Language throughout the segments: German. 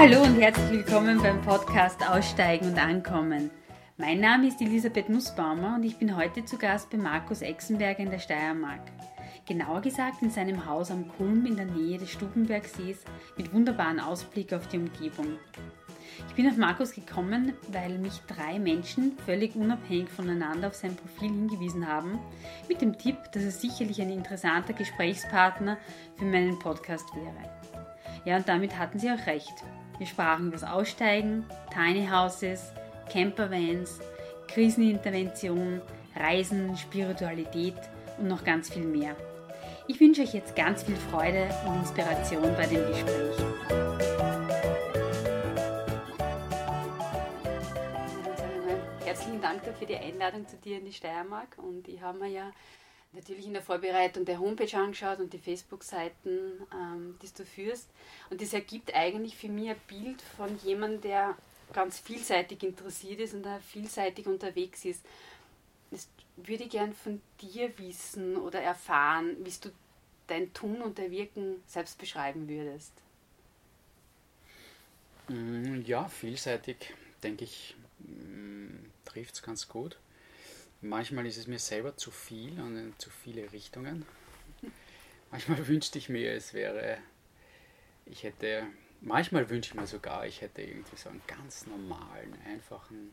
Hallo und herzlich willkommen beim Podcast Aussteigen und Ankommen. Mein Name ist Elisabeth Nussbaumer und ich bin heute zu Gast bei Markus Exenberger in der Steiermark. Genauer gesagt in seinem Haus am Kulm in der Nähe des Stubenbergsees mit wunderbaren Ausblick auf die Umgebung. Ich bin auf Markus gekommen, weil mich drei Menschen völlig unabhängig voneinander auf sein Profil hingewiesen haben, mit dem Tipp, dass er sicherlich ein interessanter Gesprächspartner für meinen Podcast wäre. Ja, und damit hatten sie auch recht. Wir sprachen über das Aussteigen, Tiny Houses, Campervans, Krisenintervention, Reisen, Spiritualität und noch ganz viel mehr. Ich wünsche euch jetzt ganz viel Freude und Inspiration bei dem Gespräch. Herzlichen Dank für die Einladung zu dir in die Steiermark und ich habe mir ja natürlich in der Vorbereitung der Homepage angeschaut und die Facebook-Seiten, ähm, die du führst. Und das ergibt eigentlich für mich ein Bild von jemandem, der ganz vielseitig interessiert ist und da vielseitig unterwegs ist. Das würde ich gern von dir wissen oder erfahren, wie du dein Tun und dein Wirken selbst beschreiben würdest. Mm, ja, vielseitig, denke ich, mm, trifft es ganz gut. Manchmal ist es mir selber zu viel und in zu viele Richtungen. Manchmal wünschte ich mir, es wäre, ich hätte, manchmal wünsche ich mir sogar, ich hätte irgendwie so einen ganz normalen, einfachen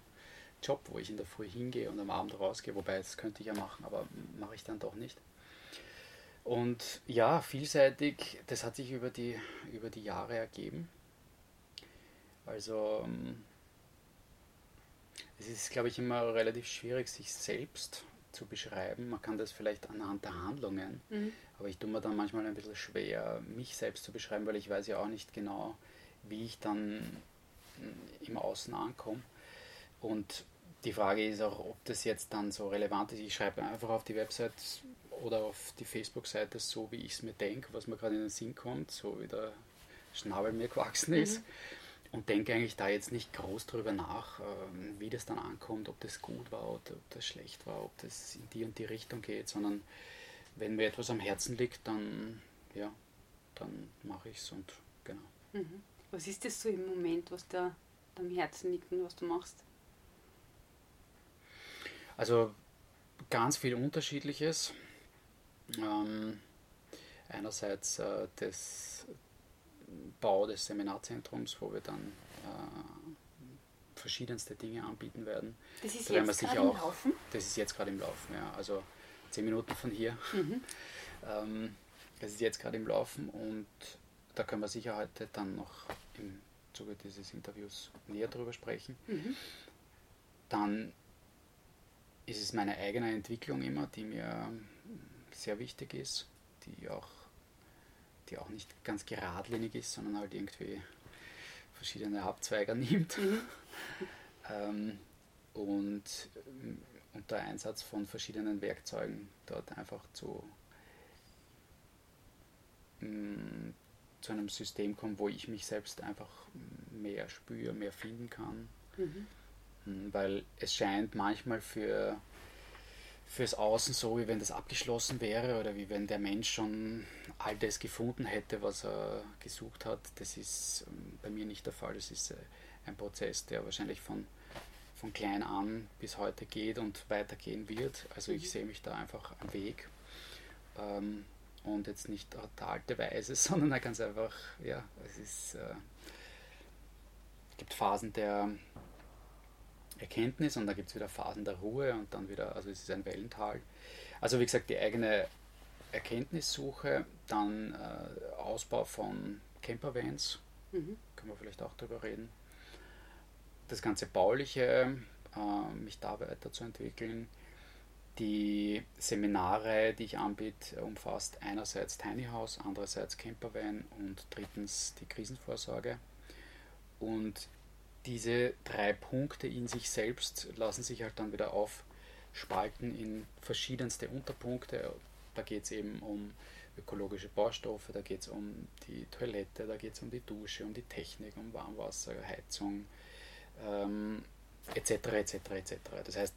Job, wo ich in der Früh hingehe und am Abend rausgehe, wobei das könnte ich ja machen, aber mache ich dann doch nicht. Und ja, vielseitig, das hat sich über die, über die Jahre ergeben. Also ähm, es ist, glaube ich, immer relativ schwierig, sich selbst zu beschreiben. Man kann das vielleicht anhand der Handlungen, mhm. aber ich tue mir dann manchmal ein bisschen schwer, mich selbst zu beschreiben, weil ich weiß ja auch nicht genau, wie ich dann mm, im Außen ankomme. Und die Frage ist auch, ob das jetzt dann so relevant ist. Ich schreibe einfach auf die Website oder auf die Facebook-Seite so, wie ich es mir denke, was mir gerade in den Sinn kommt, so wie der Schnabel mir gewachsen ist. Mhm und denke eigentlich da jetzt nicht groß drüber nach, ähm, wie das dann ankommt, ob das gut war oder ob das schlecht war, ob das in die und die Richtung geht, sondern wenn mir etwas am Herzen liegt, dann ja, dann mache ich es und genau. Mhm. Was ist das so im Moment, was da am Herzen liegt und was du machst? Also ganz viel Unterschiedliches. Ähm, einerseits äh, das, Bau des Seminarzentrums, wo wir dann äh, verschiedenste Dinge anbieten werden. Das ist da jetzt gerade im Laufen? Das ist jetzt gerade im Laufen, ja. Also zehn Minuten von hier. Mhm. Ähm, das ist jetzt gerade im Laufen und da können wir sicher heute dann noch im Zuge dieses Interviews näher drüber sprechen. Mhm. Dann ist es meine eigene Entwicklung immer, die mir sehr wichtig ist, die auch die auch nicht ganz geradlinig ist, sondern halt irgendwie verschiedene Abzweiger nimmt. Mhm. ähm, und unter Einsatz von verschiedenen Werkzeugen dort einfach zu, mh, zu einem System kommt, wo ich mich selbst einfach mehr spüre, mehr finden kann. Mhm. Weil es scheint manchmal für fürs Außen so, wie wenn das abgeschlossen wäre oder wie wenn der Mensch schon all das gefunden hätte, was er gesucht hat. Das ist ähm, bei mir nicht der Fall. Das ist äh, ein Prozess, der wahrscheinlich von, von klein an bis heute geht und weitergehen wird. Also ich mhm. sehe mich da einfach am Weg. Ähm, und jetzt nicht der alte Weise, sondern ganz einfach, ja, es ist, äh, gibt Phasen der Erkenntnis und dann gibt es wieder Phasen der Ruhe und dann wieder, also es ist ein Wellental. Also wie gesagt, die eigene Erkenntnissuche, dann äh, Ausbau von Campervans, mhm. können wir vielleicht auch darüber reden. Das ganze Bauliche, äh, mich da weiterzuentwickeln. Die Seminare, die ich anbiete, umfasst einerseits Tiny House, andererseits Campervan und drittens die Krisenvorsorge. Und diese drei Punkte in sich selbst lassen sich halt dann wieder aufspalten in verschiedenste Unterpunkte. Da geht es eben um ökologische Baustoffe, da geht es um die Toilette, da geht es um die Dusche, um die Technik, um Warmwasser, Heizung, ähm, etc. etc. etc. Das heißt,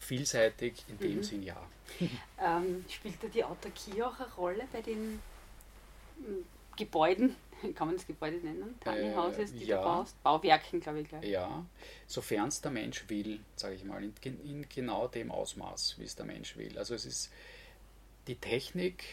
vielseitig in dem mhm. Sinn ja. Ähm, spielt da die Autarkie auch eine Rolle bei den hm, Gebäuden, kann man das Gebäude nennen? Tiny Houses, die ja. du baust? Bauwerken, glaube ich. Gleich. Ja, sofern es der Mensch will, sage ich mal, in, in, genau dem Ausmaß, wie es der Mensch will. Also es ist, die Technik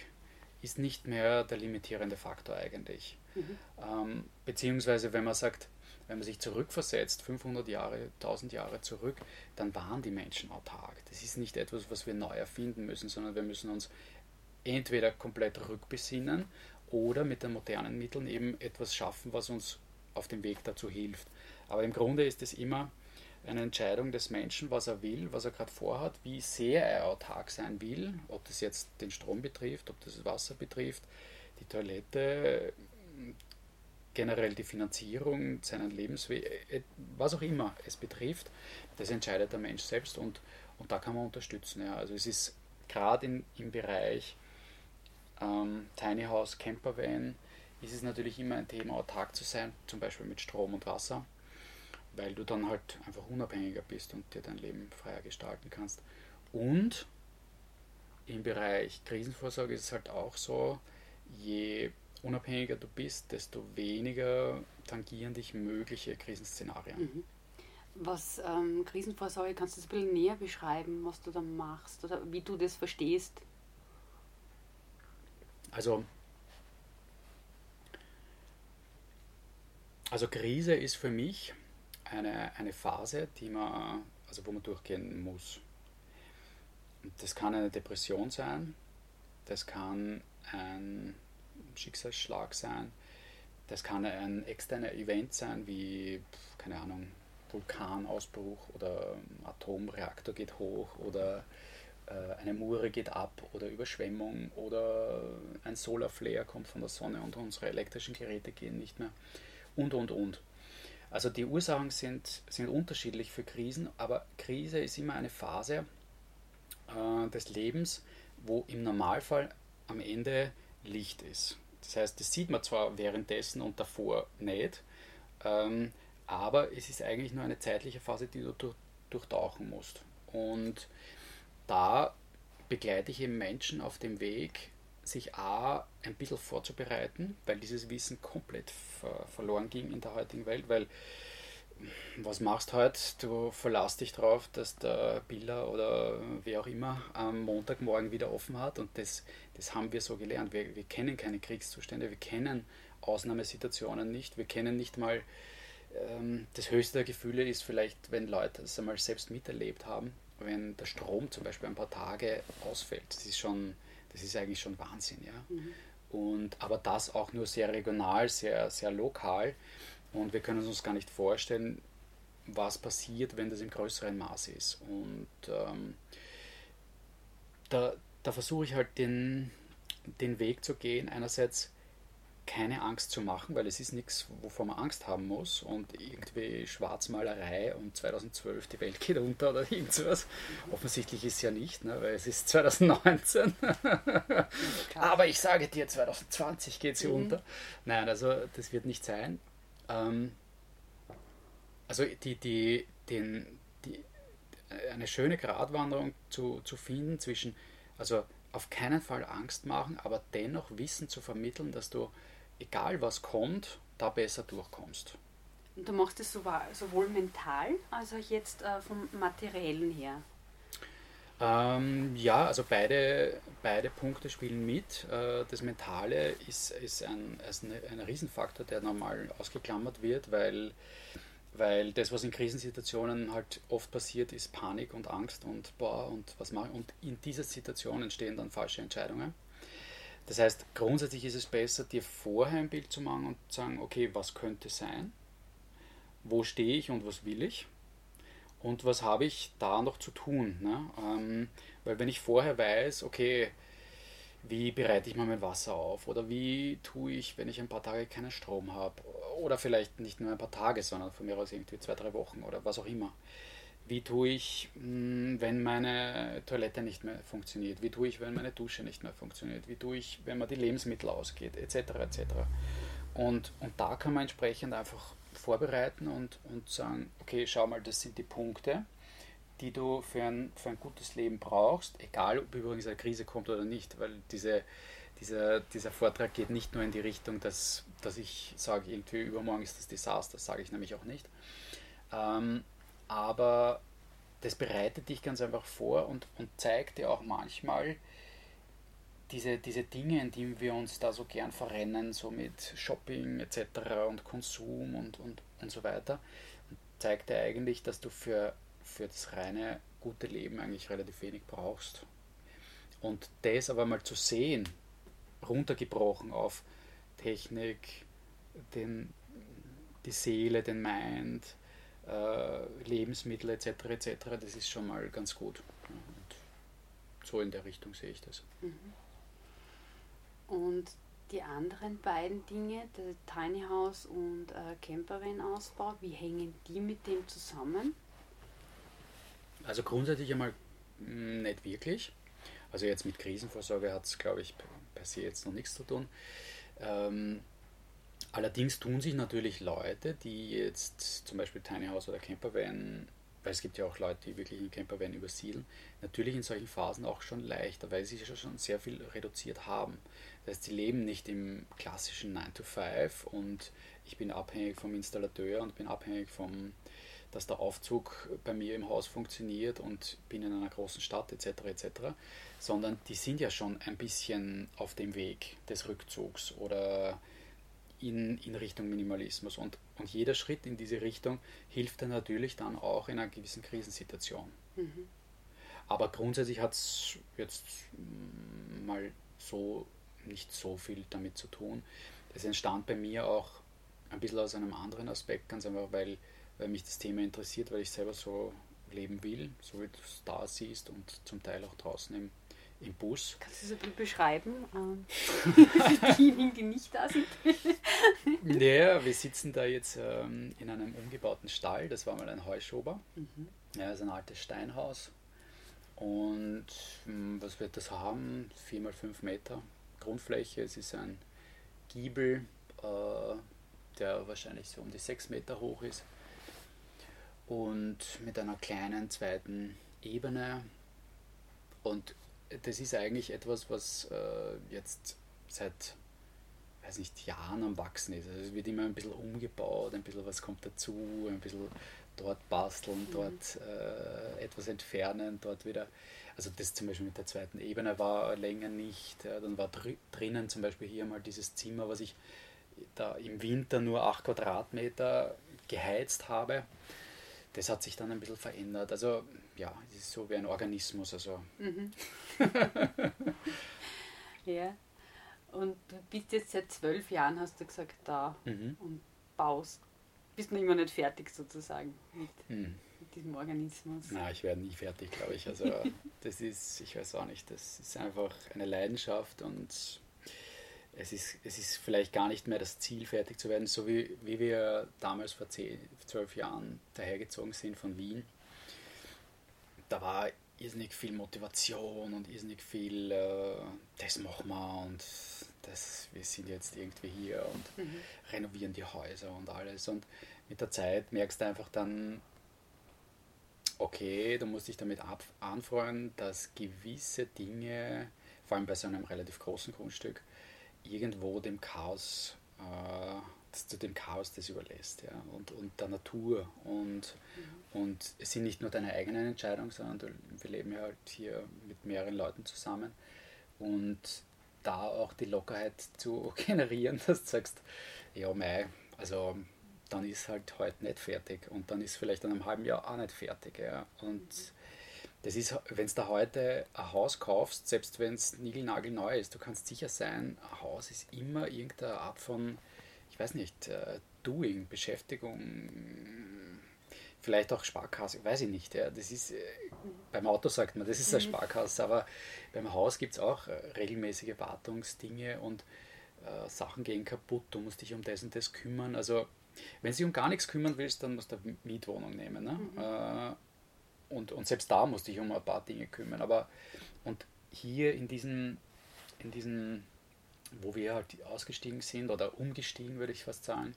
ist nicht mehr der limitierende Faktor eigentlich. Mhm. Ähm, beziehungsweise wenn man sagt, wenn man sich zurückversetzt, 500 Jahre, 1000 Jahre zurück, dann waren die Menschen autark. Das ist nicht etwas, was wir neu erfinden müssen, sondern wir müssen uns entweder komplett rückbesinnen oder mit den modernen Mitteln eben etwas schaffen, was uns auf dem Weg dazu hilft. Aber im Grunde ist es immer eine Entscheidung des Menschen, was er will, was er gerade vorhat, wie sehr er autark sein will, ob das jetzt den Strom betrifft, ob das Wasser betrifft, die Toilette, generell die Finanzierung, seinen Lebensweg, äh, was auch immer es betrifft, das entscheidet der Mensch selbst und, und da kann man unterstützen. Ja. Also es ist gerade im Bereich ähm, Tiny House, Campervan, ist es natürlich immer ein Thema, autark zu sein, zum Beispiel mit Strom und Wasser, weil du dann halt einfach unabhängiger bist und dir dein Leben freier gestalten kannst. Und im Bereich Krisenvorsorge ist es halt auch so, je unabhängiger du bist, desto weniger tangieren dich mögliche Krisenszenarien. Mhm. Was ähm, Krisenvorsorge, kannst du das ein bisschen näher beschreiben, was du da machst oder wie du das verstehst? Also, also Krise ist für mich eine, eine Phase, die man, also wo man durchgehen muss. Das kann eine Depression sein, das kann ein Schicksalsschlag sein. Das kann ein externer Event sein, wie, keine Ahnung, Vulkanausbruch oder Atomreaktor geht hoch oder eine Mure geht ab oder Überschwemmung oder ein Solarflare kommt von der Sonne und unsere elektrischen Geräte gehen nicht mehr und und und. Also die Ursachen sind, sind unterschiedlich für Krisen, aber Krise ist immer eine Phase äh, des Lebens, wo im Normalfall am Ende Licht ist. Das heißt, das sieht man zwar währenddessen und davor nicht, ähm, aber es ist eigentlich nur eine zeitliche Phase, die du durch, durchtauchen musst. Und da begleite ich eben Menschen auf dem Weg, sich A, ein bisschen vorzubereiten, weil dieses Wissen komplett ver verloren ging in der heutigen Welt, weil was machst du heute? Du verlässt dich darauf, dass der Biller oder wer auch immer am Montagmorgen wieder offen hat und das, das haben wir so gelernt. Wir, wir kennen keine Kriegszustände, wir kennen Ausnahmesituationen nicht, wir kennen nicht mal ähm, das höchste der Gefühle ist vielleicht, wenn Leute das einmal selbst miterlebt haben, wenn der Strom zum Beispiel ein paar Tage ausfällt. Das ist schon, das ist eigentlich schon Wahnsinn, ja. Mhm. Und, aber das auch nur sehr regional, sehr, sehr lokal. Und wir können uns gar nicht vorstellen, was passiert, wenn das im größeren Maße ist. Und ähm, da, da versuche ich halt den, den Weg zu gehen, einerseits keine Angst zu machen, weil es ist nichts, wovor man Angst haben muss und irgendwie Schwarzmalerei und 2012 die Welt geht unter oder irgendwas. Offensichtlich ist es ja nicht, ne, weil es ist 2019. Aber ich sage dir, 2020 geht sie mhm. unter. Nein, also das wird nicht sein. Ähm, also die, die, den, die, eine schöne Gratwanderung zu, zu finden zwischen, also auf keinen Fall Angst machen, aber dennoch Wissen zu vermitteln, dass du, egal was kommt, da besser durchkommst. Und du machst es sowohl mental als auch jetzt äh, vom materiellen her. Ähm, ja, also beide, beide Punkte spielen mit. Äh, das Mentale ist, ist, ein, ist ein, Riesenfaktor, der normal ausgeklammert wird, weil, weil das, was in Krisensituationen halt oft passiert, ist Panik und Angst und boah, und was machen. Und in dieser Situation entstehen dann falsche Entscheidungen. Das heißt, grundsätzlich ist es besser, dir vorher ein Bild zu machen und zu sagen, okay, was könnte sein? Wo stehe ich und was will ich? und was habe ich da noch zu tun. Ne? Ähm, weil wenn ich vorher weiß, okay, wie bereite ich mal mein Wasser auf oder wie tue ich, wenn ich ein paar Tage keinen Strom habe oder vielleicht nicht nur ein paar Tage, sondern von mir aus irgendwie zwei, drei Wochen oder was auch immer. Wie tue ich, hm, wenn meine Toilette nicht mehr funktioniert? Wie tue ich, wenn meine Dusche nicht mehr funktioniert? Wie tue ich, wenn man die Lebensmittel ausgeht, etc. etc. Und, und da kann man entsprechend einfach vorbereiten und, und sagen, okay, schau mal, das sind die Punkte, die du für ein, für ein gutes Leben brauchst, egal ob übrigens eine Krise kommt oder nicht, weil diese, dieser, dieser Vortrag geht nicht nur in die Richtung, dass, dass ich sage, irgendwie übermorgen ist das Desaster, sage ich nämlich auch nicht. Ähm, aber das bereitet dich ganz einfach vor und, und zeigt dir auch manchmal diese, diese Dinge, in die wir uns da so gern verrennen, so mit Shopping etc. und Konsum und, und, und so weiter, zeigt dir eigentlich, dass du für, für das reine gute Leben eigentlich relativ wenig brauchst. Und das aber mal zu sehen, runtergebrochen auf Technik, den, die Seele, den Mind, Lebensmittel etc. etc. Das ist schon mal ganz gut. Und so in der Richtung sehe ich das. Mhm. Und die anderen beiden Dinge, der Tiny House und äh, Campervan-Ausbau, wie hängen die mit dem zusammen? Also grundsätzlich einmal hm, nicht wirklich. Also jetzt mit Krisenvorsorge hat es, glaube ich, per se jetzt noch nichts zu tun. Ähm, allerdings tun sich natürlich Leute, die jetzt zum Beispiel Tiny House oder Campervan, weil es gibt ja auch Leute, die wirklich in Campervan übersiedeln, natürlich in solchen Phasen auch schon leichter, weil sie schon sehr viel reduziert haben. Das heißt, sie leben nicht im klassischen 9 to 5 und ich bin abhängig vom Installateur und bin abhängig vom dass der Aufzug bei mir im Haus funktioniert und bin in einer großen Stadt etc. etc sondern die sind ja schon ein bisschen auf dem Weg des Rückzugs oder in, in Richtung Minimalismus. Und, und jeder Schritt in diese Richtung hilft dann natürlich dann auch in einer gewissen Krisensituation. Mhm. Aber grundsätzlich hat es jetzt mal so nicht so viel damit zu tun. Es entstand bei mir auch ein bisschen aus einem anderen Aspekt, ganz einfach, weil, weil mich das Thema interessiert, weil ich selber so leben will, so wie du es da siehst und zum Teil auch draußen im im Bus. Kannst du das ein bisschen beschreiben? Ähm, diejenigen, die nicht da sind. ja, wir sitzen da jetzt ähm, in einem umgebauten Stall. Das war mal ein Heuschober. Mhm. Ja, ist ein altes Steinhaus. Und ähm, was wird das haben? 4 mal 5 Meter Grundfläche. Es ist ein Giebel, äh, der wahrscheinlich so um die 6 Meter hoch ist. Und mit einer kleinen zweiten Ebene. Und das ist eigentlich etwas, was äh, jetzt seit weiß nicht, Jahren am Wachsen ist. Also es wird immer ein bisschen umgebaut, ein bisschen was kommt dazu, ein bisschen dort basteln, mhm. dort äh, etwas entfernen, dort wieder. Also das zum Beispiel mit der zweiten Ebene war länger nicht. Ja, dann war dr drinnen zum Beispiel hier mal dieses Zimmer, was ich da im Winter nur 8 Quadratmeter geheizt habe. Das hat sich dann ein bisschen verändert. Also ja, es ist so wie ein Organismus. Also. Mhm. ja. Und du bist jetzt seit zwölf Jahren, hast du gesagt, da mhm. und baust. Bist noch immer nicht fertig sozusagen mit, mhm. mit diesem Organismus. Na, ich werde nie fertig, glaube ich. Also das ist, ich weiß auch nicht, das ist einfach eine Leidenschaft und es ist, es ist vielleicht gar nicht mehr das Ziel, fertig zu werden, so wie, wie wir damals vor zehn, zwölf Jahren dahergezogen sind von Wien da war irrsinnig viel Motivation und irrsinnig viel, äh, das machen wir und das, wir sind jetzt irgendwie hier und mhm. renovieren die Häuser und alles. Und mit der Zeit merkst du einfach dann, okay, du musst dich damit anfreuen, dass gewisse Dinge, vor allem bei so einem relativ großen Grundstück, irgendwo dem Chaos äh, zu dem Chaos das überlässt ja, und, und der Natur. Und, mhm. und es sind nicht nur deine eigenen Entscheidungen, sondern wir leben ja halt hier mit mehreren Leuten zusammen. Und da auch die Lockerheit zu generieren, dass du sagst, ja, mei, also dann ist halt heute nicht fertig und dann ist vielleicht in einem halben Jahr auch nicht fertig. Ja. Und das ist, wenn du da heute ein Haus kaufst, selbst wenn es niegelnagelneu ist, du kannst sicher sein, ein Haus ist immer irgendeine Art von ich weiß nicht, äh, Doing, Beschäftigung, vielleicht auch Sparkasse, weiß ich nicht. Ja. Das ist, äh, beim Auto sagt man, das ist eine mhm. Sparkasse, aber beim Haus gibt es auch äh, regelmäßige Wartungsdinge und äh, Sachen gehen kaputt, du musst dich um das und das kümmern. Also, wenn du dich um gar nichts kümmern willst, dann musst du eine Mietwohnung nehmen. Ne? Mhm. Äh, und, und selbst da musst du dich um ein paar Dinge kümmern. Aber und hier in diesen, in diesen wo wir halt ausgestiegen sind oder umgestiegen, würde ich fast sagen.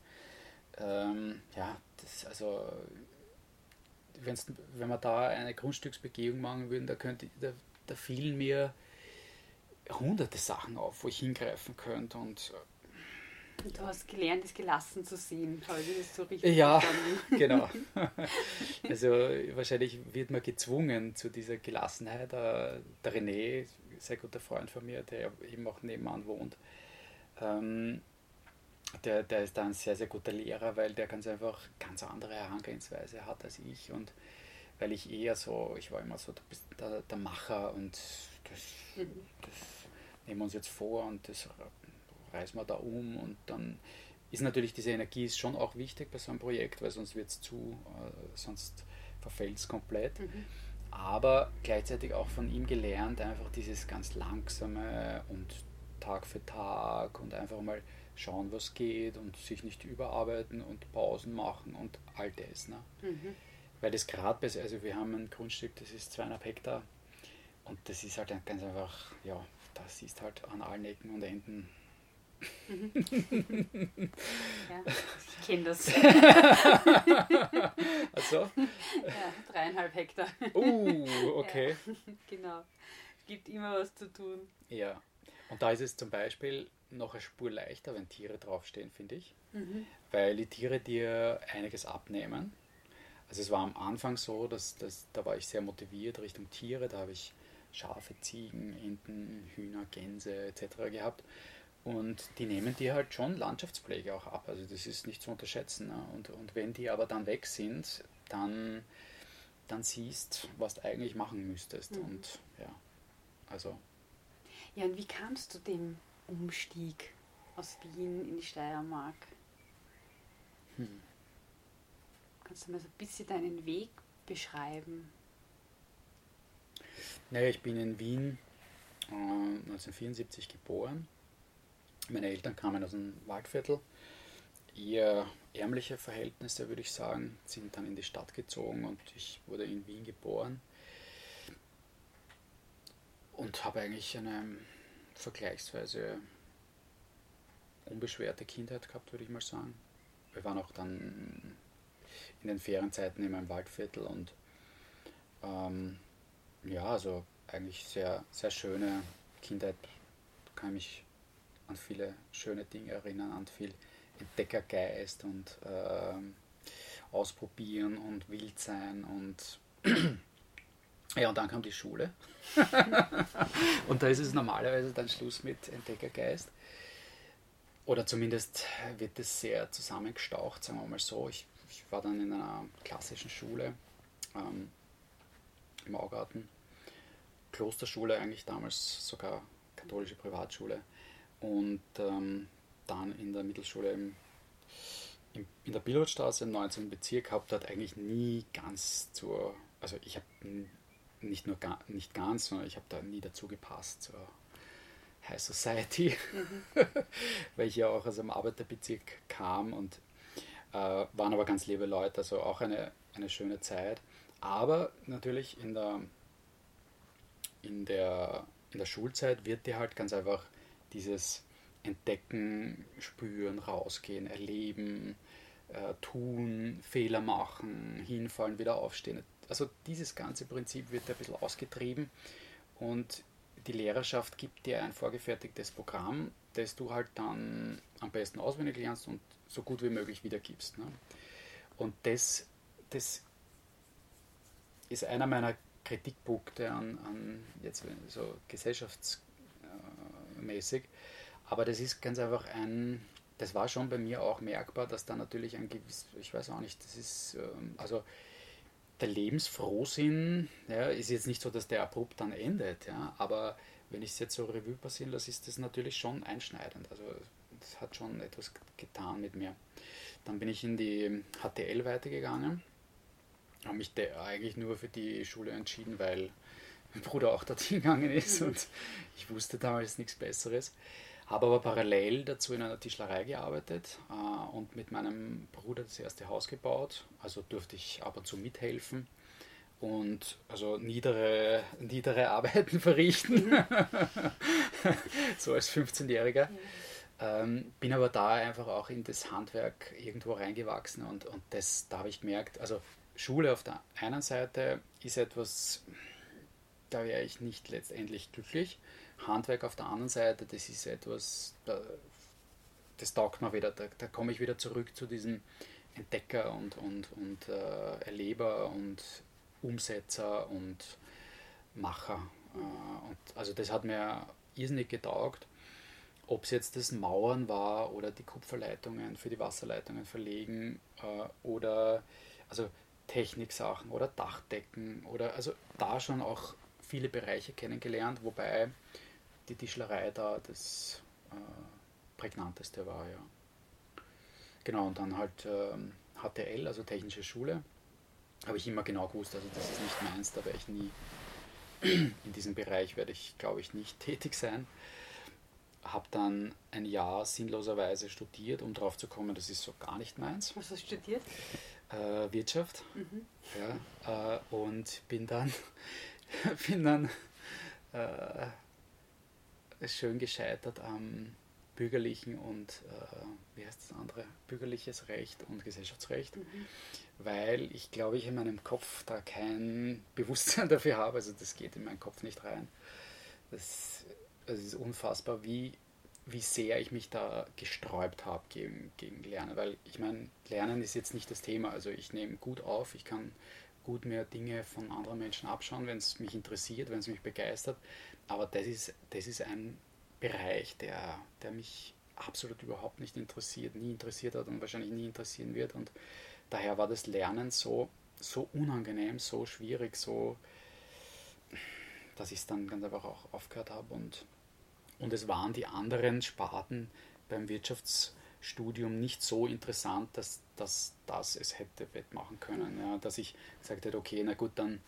Ähm, ja, das, also wenn's, wenn wir da eine Grundstücksbegehung machen würden, da könnte da, da fielen mir hunderte Sachen auf, wo ich hingreifen könnte und du hast gelernt, es gelassen zu sehen. Habe ich das so richtig ja, verstanden? genau. Also wahrscheinlich wird man gezwungen zu dieser Gelassenheit. Äh, der René, sehr guter Freund von mir, der eben auch nebenan wohnt, ähm, der, der ist da ein sehr, sehr guter Lehrer, weil der ganz einfach ganz andere Herangehensweise hat als ich und weil ich eher so, ich war immer so der, der Macher und das, mhm. das nehmen wir uns jetzt vor und das reißen wir da um und dann ist natürlich diese Energie ist schon auch wichtig bei so einem Projekt, weil sonst wird es zu, äh, sonst verfällt es komplett. Mhm. Aber gleichzeitig auch von ihm gelernt, einfach dieses ganz langsame und Tag für Tag und einfach mal schauen, was geht und sich nicht überarbeiten und Pausen machen und all das. Ne? Mhm. Weil das gerade bei, also wir haben ein Grundstück, das ist zweieinhalb Hektar und das ist halt ganz einfach, ja, das ist halt an allen Ecken und Enden. ja, ich kenne das. also? Ja, dreieinhalb Hektar. Uh, okay. Ja, genau. Es gibt immer was zu tun. Ja. Und da ist es zum Beispiel noch eine Spur leichter, wenn Tiere draufstehen, finde ich. Mhm. Weil die Tiere dir einiges abnehmen. Also es war am Anfang so, dass, dass da war ich sehr motiviert Richtung Tiere. Da habe ich Schafe, Ziegen, Enten, Hühner, Gänse etc. gehabt. Und die nehmen dir halt schon Landschaftspflege auch ab. Also das ist nicht zu unterschätzen. Ne? Und, und wenn die aber dann weg sind, dann, dann siehst, was du eigentlich machen müsstest. Mhm. Und ja, also. Ja, und wie kamst du dem Umstieg aus Wien in die Steiermark? Hm. Kannst du mal so ein bisschen deinen Weg beschreiben? Naja, ich bin in Wien äh, 1974 geboren meine Eltern kamen aus dem Waldviertel, eher ärmliche Verhältnisse, würde ich sagen, sind dann in die Stadt gezogen und ich wurde in Wien geboren und habe eigentlich eine vergleichsweise unbeschwerte Kindheit gehabt, würde ich mal sagen. Wir waren auch dann in den Ferienzeiten in meinem Waldviertel und ähm, ja, also eigentlich sehr, sehr schöne Kindheit, kann ich mich an viele schöne Dinge erinnern, an viel Entdeckergeist und äh, Ausprobieren und wild sein und ja, und dann kam die Schule. und da ist es normalerweise dann Schluss mit Entdeckergeist. Oder zumindest wird es sehr zusammengestaucht, sagen wir mal so. Ich, ich war dann in einer klassischen Schule ähm, im Augarten. Klosterschule eigentlich damals, sogar katholische Privatschule und ähm, dann in der Mittelschule im, im, in der Billowstraße im 19. Bezirk habe dort eigentlich nie ganz zur, also ich habe nicht nur ga, nicht ganz, sondern ich habe da nie dazu gepasst zur High Society, mhm. weil ich ja auch aus einem Arbeiterbezirk kam und äh, waren aber ganz liebe Leute, also auch eine, eine schöne Zeit. Aber natürlich in der, in der, in der Schulzeit wird dir halt ganz einfach dieses Entdecken, Spüren, Rausgehen, Erleben, äh, Tun, Fehler machen, hinfallen, wieder aufstehen. Also dieses ganze Prinzip wird ein bisschen ausgetrieben und die Lehrerschaft gibt dir ein vorgefertigtes Programm, das du halt dann am besten auswendig lernst und so gut wie möglich wiedergibst. Ne? Und das, das ist einer meiner Kritikpunkte an, an jetzt so gesellschafts mäßig. Aber das ist ganz einfach ein, das war schon bei mir auch merkbar, dass da natürlich ein gewiss, ich weiß auch nicht, das ist, ähm, also der Lebensfrohsinn ja, ist jetzt nicht so, dass der abrupt dann endet, ja, aber wenn ich es jetzt so Revue passieren lasse, ist das natürlich schon einschneidend. Also das hat schon etwas getan mit mir. Dann bin ich in die HTL weitergegangen, habe mich eigentlich nur für die Schule entschieden, weil mein Bruder auch dorthin gegangen ist und ich wusste damals nichts Besseres. Habe aber parallel dazu in einer Tischlerei gearbeitet äh, und mit meinem Bruder das erste Haus gebaut. Also durfte ich ab und zu mithelfen und also niedere, niedere Arbeiten verrichten, so als 15-Jähriger. Mhm. Ähm, bin aber da einfach auch in das Handwerk irgendwo reingewachsen und, und das, da habe ich gemerkt, also Schule auf der einen Seite ist etwas da wäre ich nicht letztendlich glücklich. Handwerk auf der anderen Seite, das ist etwas, das taugt mir wieder, da, da komme ich wieder zurück zu diesem Entdecker und, und, und äh, Erleber und Umsetzer und Macher. Äh, und also das hat mir irrsinnig getaugt. Ob es jetzt das Mauern war oder die Kupferleitungen für die Wasserleitungen verlegen äh, oder also Techniksachen oder Dachdecken oder also da schon auch viele Bereiche kennengelernt, wobei die Tischlerei da das äh, prägnanteste war, ja. Genau, und dann halt ähm, HTL, also Technische Schule, habe ich immer genau gewusst, also das ist nicht meins, da werde ich nie, in diesem Bereich werde ich, glaube ich, nicht tätig sein. Habe dann ein Jahr sinnloserweise studiert, um drauf zu kommen, das ist so gar nicht meins. Was hast du studiert? Äh, Wirtschaft. Mhm. Ja, äh, und bin dann, bin dann äh, schön gescheitert am bürgerlichen und, äh, wie heißt das andere, bürgerliches Recht und Gesellschaftsrecht, mhm. weil ich glaube, ich in meinem Kopf da kein Bewusstsein dafür habe, also das geht in meinen Kopf nicht rein. Das, das ist unfassbar, wie, wie sehr ich mich da gesträubt habe gegen, gegen Lernen, weil ich meine, Lernen ist jetzt nicht das Thema, also ich nehme gut auf, ich kann gut mehr Dinge von anderen Menschen abschauen, wenn es mich interessiert, wenn es mich begeistert, aber das ist, das ist ein Bereich, der, der mich absolut überhaupt nicht interessiert, nie interessiert hat und wahrscheinlich nie interessieren wird. Und daher war das Lernen so, so unangenehm, so schwierig, so, dass ich es dann ganz einfach auch aufgehört habe. Und, und es waren die anderen Sparten beim Wirtschaftsstudium nicht so interessant, dass, dass das es hätte wettmachen können. Ja, dass ich gesagt hätte, okay, na gut, dann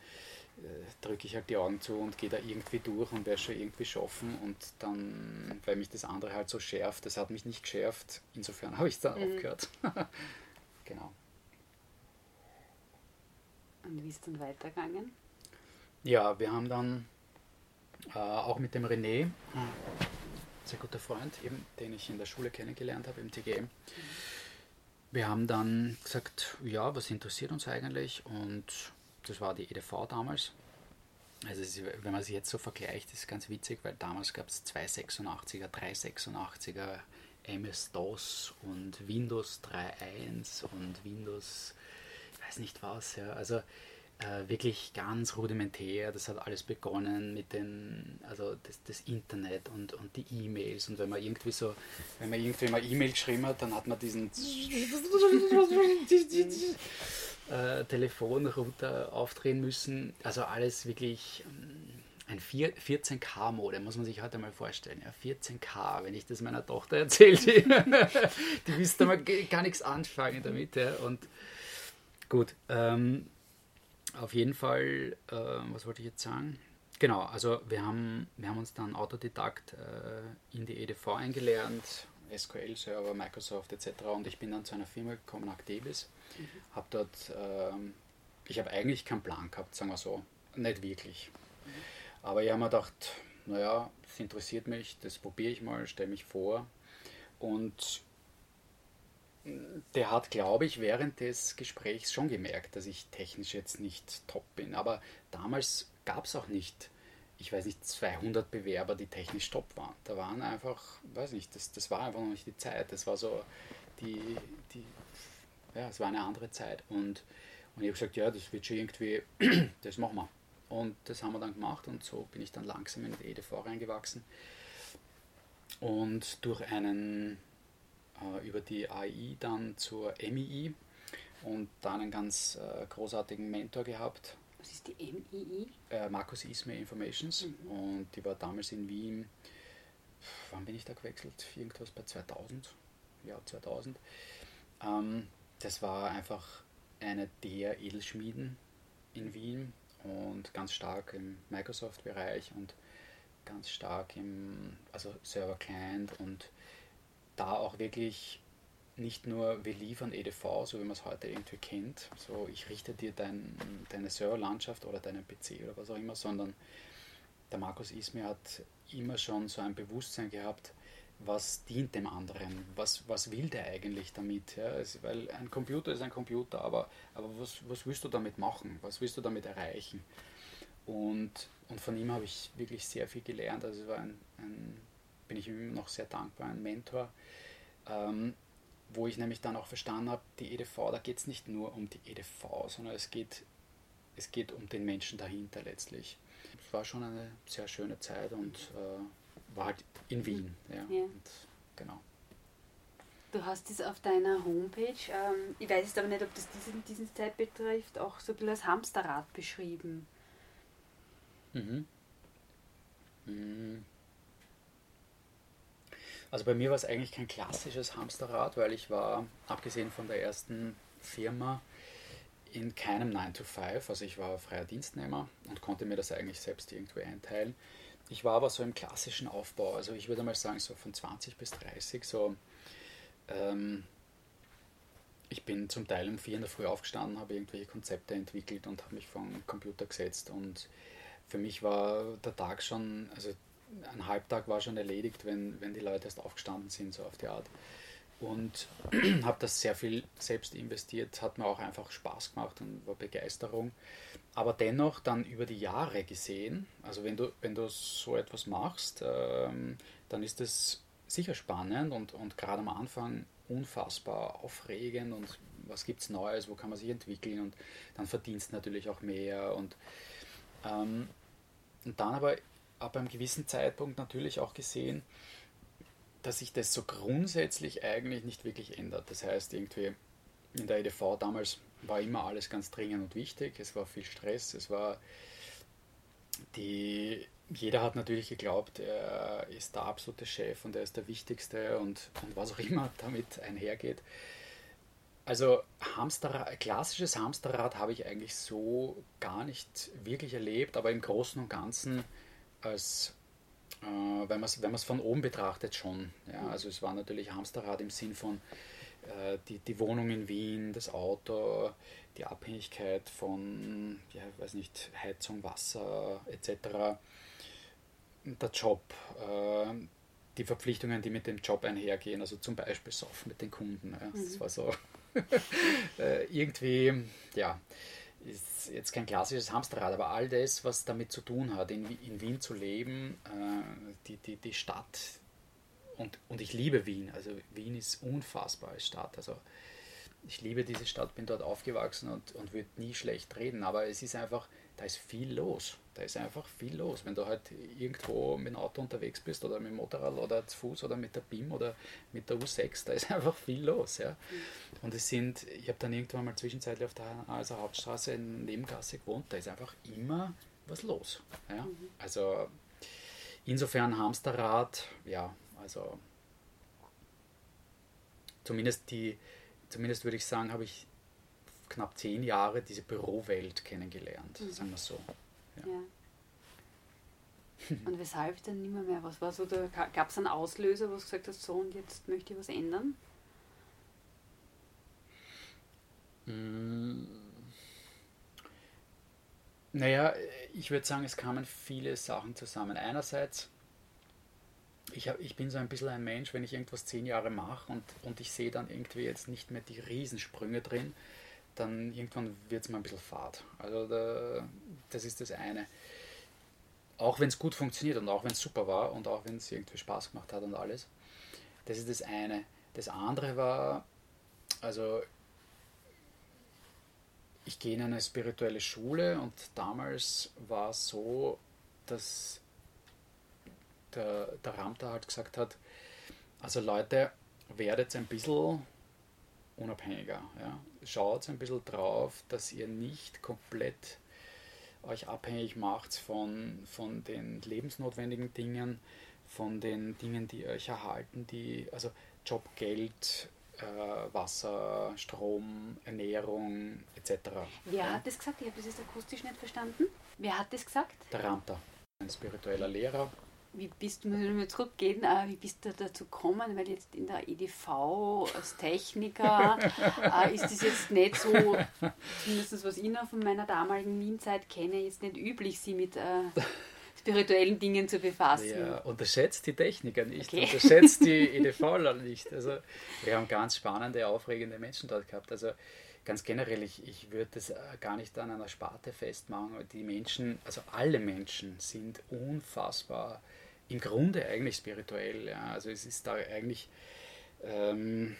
äh, drücke ich halt die Augen zu und gehe da irgendwie durch und werde schon irgendwie schaffen und dann, weil mich das andere halt so schärft, das hat mich nicht geschärft, insofern habe ich da mhm. aufgehört. genau. Und wie ist dann weitergegangen? Ja, wir haben dann äh, auch mit dem René, sehr guter Freund, eben, den ich in der Schule kennengelernt habe, im TGM, wir haben dann gesagt, ja, was interessiert uns eigentlich und das war die EDV damals. Also ist, wenn man sich jetzt so vergleicht, ist es ganz witzig, weil damals gab es 286er, 386er, MS-DOS und Windows 3.1 und Windows, ich weiß nicht was, ja. Also äh, wirklich ganz rudimentär. Das hat alles begonnen mit den, also das, das Internet und, und die E-Mails. Und wenn man irgendwie so, wenn man irgendwie mal E-Mail geschrieben hat, dann hat man diesen äh, Telefonrouter aufdrehen müssen. Also alles wirklich ähm, ein 14K-Mode, muss man sich heute mal vorstellen. Ja, 14K, wenn ich das meiner Tochter erzähle, die, die wisst mal gar nichts anfangen damit. Ja. Und gut, ähm, auf jeden Fall, äh, was wollte ich jetzt sagen? Genau, also wir haben, wir haben uns dann Autodidakt äh, in die EDV eingelernt, SQL-Server, Microsoft etc. Und ich bin dann zu einer Firma gekommen, Activis Mhm. Habe dort, ähm, ich habe eigentlich keinen Plan gehabt, sagen wir so. Nicht wirklich. Mhm. Aber ich habe mir gedacht, naja, das interessiert mich, das probiere ich mal, stelle mich vor. Und der hat, glaube ich, während des Gesprächs schon gemerkt, dass ich technisch jetzt nicht top bin. Aber damals gab es auch nicht, ich weiß nicht, 200 Bewerber, die technisch top waren. Da waren einfach, weiß nicht, das, das war einfach noch nicht die Zeit. Das war so die, die ja, es war eine andere Zeit. Und, und ich habe gesagt, ja, das wird schon irgendwie, das machen wir. Und das haben wir dann gemacht und so bin ich dann langsam in die EDV reingewachsen. Und durch einen, über die AI dann zur MII und dann einen ganz äh, großartigen Mentor gehabt. Was ist die MII? Äh, Markus Ismay Informations. Mhm. Und die war damals in Wien, wann bin ich da gewechselt? Irgendwas bei 2000, ja 2000. Ähm, das war einfach eine der Edelschmieden in Wien und ganz stark im Microsoft-Bereich und ganz stark im also Server Client und da auch wirklich nicht nur wir liefern EDV, so wie man es heute irgendwie kennt, so ich richte dir dein, deine Serverlandschaft oder deinen PC oder was auch immer, sondern der Markus Ismir hat immer schon so ein Bewusstsein gehabt, was dient dem anderen, was, was will der eigentlich damit. Ja? Also, weil ein Computer ist ein Computer, aber, aber was, was willst du damit machen, was willst du damit erreichen? Und, und von ihm habe ich wirklich sehr viel gelernt. Also war ein, ein, bin ich ihm noch sehr dankbar, ein Mentor, ähm, wo ich nämlich dann auch verstanden habe, die EDV, da geht es nicht nur um die EDV, sondern es geht, es geht um den Menschen dahinter letztlich. Es war schon eine sehr schöne Zeit und äh, war halt in Wien. Ja. ja. Und, genau. Du hast es auf deiner Homepage, ähm, ich weiß jetzt aber nicht, ob das diesen, diesen Zeit betrifft, auch so ein bisschen als Hamsterrad beschrieben. Mhm. Mhm. Also bei mir war es eigentlich kein klassisches Hamsterrad, weil ich war, abgesehen von der ersten Firma, in keinem 9 to 5. Also ich war freier Dienstnehmer und konnte mir das eigentlich selbst irgendwie einteilen. Ich war aber so im klassischen Aufbau, also ich würde mal sagen so von 20 bis 30, so ähm, ich bin zum Teil um vier in der Früh aufgestanden, habe irgendwelche Konzepte entwickelt und habe mich den Computer gesetzt. Und für mich war der Tag schon, also ein Halbtag war schon erledigt, wenn, wenn die Leute erst aufgestanden sind, so auf die Art. Und habe das sehr viel selbst investiert, hat mir auch einfach Spaß gemacht und war Begeisterung. Aber dennoch dann über die Jahre gesehen, also wenn du, wenn du so etwas machst, ähm, dann ist es sicher spannend und, und gerade am Anfang unfassbar aufregend und was gibt es Neues, wo kann man sich entwickeln und dann verdienst natürlich auch mehr und, ähm, und dann aber ab einem gewissen Zeitpunkt natürlich auch gesehen, dass sich das so grundsätzlich eigentlich nicht wirklich ändert. Das heißt, irgendwie in der EDV damals war immer alles ganz dringend und wichtig, es war viel Stress, es war die jeder hat natürlich geglaubt, er ist der absolute Chef und er ist der Wichtigste und, und was auch immer damit einhergeht. Also Hamsterrad, klassisches Hamsterrad habe ich eigentlich so gar nicht wirklich erlebt, aber im Großen und Ganzen als äh, wenn man es wenn von oben betrachtet schon. Ja, mhm. also es war natürlich Hamsterrad im Sinn von äh, die, die Wohnung in Wien, das Auto, die Abhängigkeit von, ja, weiß nicht, Heizung, Wasser etc der Job, äh, die Verpflichtungen, die mit dem Job einhergehen, also zum Beispiel Soft mit den Kunden. Ja. Das mhm. war so äh, irgendwie, ja, ist jetzt kein klassisches Hamsterrad, aber all das, was damit zu tun hat, in, in Wien zu leben, äh, die, die, die Stadt, und, und ich liebe Wien, also Wien ist unfassbar als Stadt, also ich liebe diese Stadt, bin dort aufgewachsen und, und würde nie schlecht reden, aber es ist einfach, da ist viel los. Da ist einfach viel los. Wenn du halt irgendwo mit dem Auto unterwegs bist oder mit dem Motorrad oder zu Fuß oder mit der BIM oder mit der U6, da ist einfach viel los. Ja. Und es sind, ich habe dann irgendwann mal zwischenzeitlich auf der also Hauptstraße in Nebengasse gewohnt, da ist einfach immer was los. Ja. Mhm. Also insofern Hamsterrad, ja, also zumindest die, zumindest würde ich sagen, habe ich knapp zehn Jahre diese Bürowelt kennengelernt, mhm. sagen wir so. Ja. ja. Und weshalb dann nicht mehr, mehr? Was war so der, gab es einen Auslöser, wo du gesagt hast, so und jetzt möchte ich was ändern? Mm. Naja, ich würde sagen, es kamen viele Sachen zusammen. Einerseits, ich, hab, ich bin so ein bisschen ein Mensch, wenn ich irgendwas zehn Jahre mache und, und ich sehe dann irgendwie jetzt nicht mehr die Riesensprünge drin, dann irgendwann wird es mal ein bisschen fad. Also da, das ist das eine. Auch wenn es gut funktioniert und auch wenn es super war und auch wenn es irgendwie Spaß gemacht hat und alles. Das ist das eine. Das andere war, also ich gehe in eine spirituelle Schule und damals war es so, dass der, der Ramter halt gesagt hat, also Leute, werdet ein bisschen unabhängiger. Ja. Schaut ein bisschen drauf, dass ihr nicht komplett euch abhängig macht von, von den lebensnotwendigen Dingen, von den Dingen, die euch erhalten, die, also Job, Geld, äh, Wasser, Strom, Ernährung etc. Wer ja. hat das gesagt? Ich habe das jetzt akustisch nicht verstanden. Wer hat das gesagt? Der Ramter, ein spiritueller Lehrer, wie bist du, müssen wir zurückgehen, äh, wie bist du dazu gekommen? Weil jetzt in der EDV als Techniker äh, ist das jetzt nicht so, zumindest was ich noch von meiner damaligen Wien-Zeit kenne, jetzt nicht üblich, sie mit äh, spirituellen Dingen zu befassen. Ja, unterschätzt die Techniker nicht, okay. unterschätzt die EDVler nicht. Also wir haben ganz spannende, aufregende Menschen dort gehabt. Also ganz generell, ich, ich würde das gar nicht an einer Sparte festmachen. Die Menschen, also alle Menschen sind unfassbar, im Grunde eigentlich spirituell. Ja. Also es ist da eigentlich, ähm,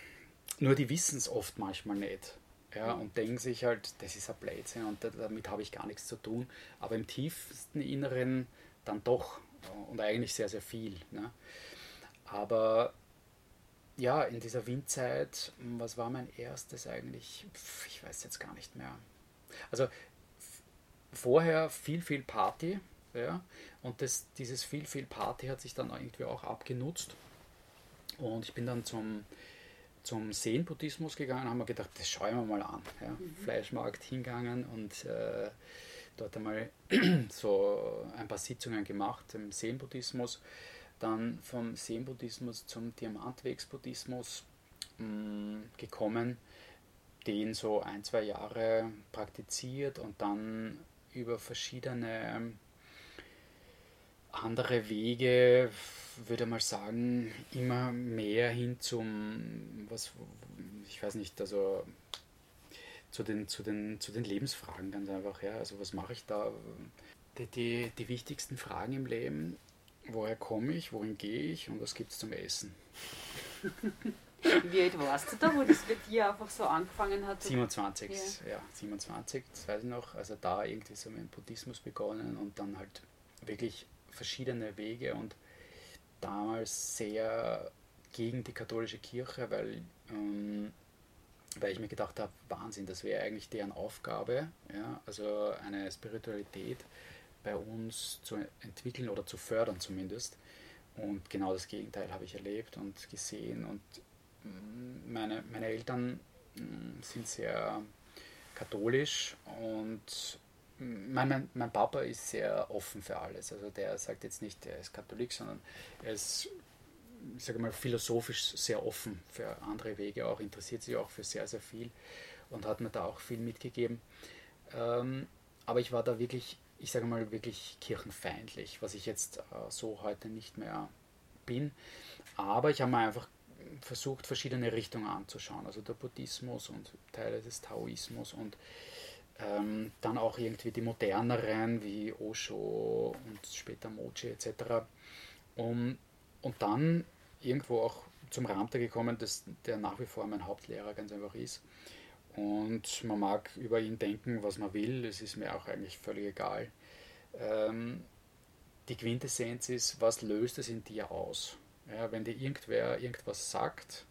nur die wissen es oft manchmal nicht. Ja, und denken sich halt, das ist ein Blödsinn und damit habe ich gar nichts zu tun. Aber im tiefsten Inneren dann doch und eigentlich sehr, sehr viel. Ne? Aber ja, in dieser Windzeit, was war mein erstes eigentlich? Ich weiß jetzt gar nicht mehr. Also vorher viel, viel Party, ja, und das, dieses viel, viel Party hat sich dann irgendwie auch abgenutzt. Und ich bin dann zum, zum Zen-Buddhismus gegangen, haben wir gedacht, das schauen wir mal an. Ja. Mhm. Fleischmarkt hingegangen und äh, dort einmal so ein paar Sitzungen gemacht im Zen-Buddhismus dann vom Zen-Buddhismus zum Diamantwegs-Buddhismus mm, gekommen, den so ein, zwei Jahre praktiziert und dann über verschiedene andere Wege, würde mal sagen, immer mehr hin zum, was, ich weiß nicht, also zu den, zu den, zu den Lebensfragen ganz einfach, ja. Also was mache ich da? Die, die, die wichtigsten Fragen im Leben woher komme ich, wohin gehe ich und was gibt es zum Essen. Wie alt warst du da, wo das bei dir einfach so angefangen hat? 27, ja. ja, 27, das weiß ich noch. Also da irgendwie so mit dem Buddhismus begonnen und dann halt wirklich verschiedene Wege und damals sehr gegen die katholische Kirche, weil, ähm, weil ich mir gedacht habe, Wahnsinn, das wäre eigentlich deren Aufgabe, ja, also eine Spiritualität bei uns zu entwickeln oder zu fördern zumindest. Und genau das Gegenteil habe ich erlebt und gesehen. Und mm, meine, meine Eltern mm, sind sehr katholisch und mein, mein, mein, Papa ist sehr offen für alles. Also der sagt jetzt nicht, er ist Katholik, sondern er ist, ich sage mal, philosophisch sehr offen für andere Wege, auch interessiert sich auch für sehr, sehr viel und hat mir da auch viel mitgegeben. Ähm, aber ich war da wirklich ich sage mal, wirklich kirchenfeindlich, was ich jetzt äh, so heute nicht mehr bin. Aber ich habe mir einfach versucht, verschiedene Richtungen anzuschauen. Also der Buddhismus und Teile des Taoismus und ähm, dann auch irgendwie die moderneren wie Osho und später Mochi etc. Um, und dann irgendwo auch zum Ramter gekommen, dass der nach wie vor mein Hauptlehrer ganz einfach ist. Und man mag über ihn denken, was man will, es ist mir auch eigentlich völlig egal. Ähm, die Quintessenz ist, was löst es in dir aus? Ja, wenn dir irgendwer irgendwas sagt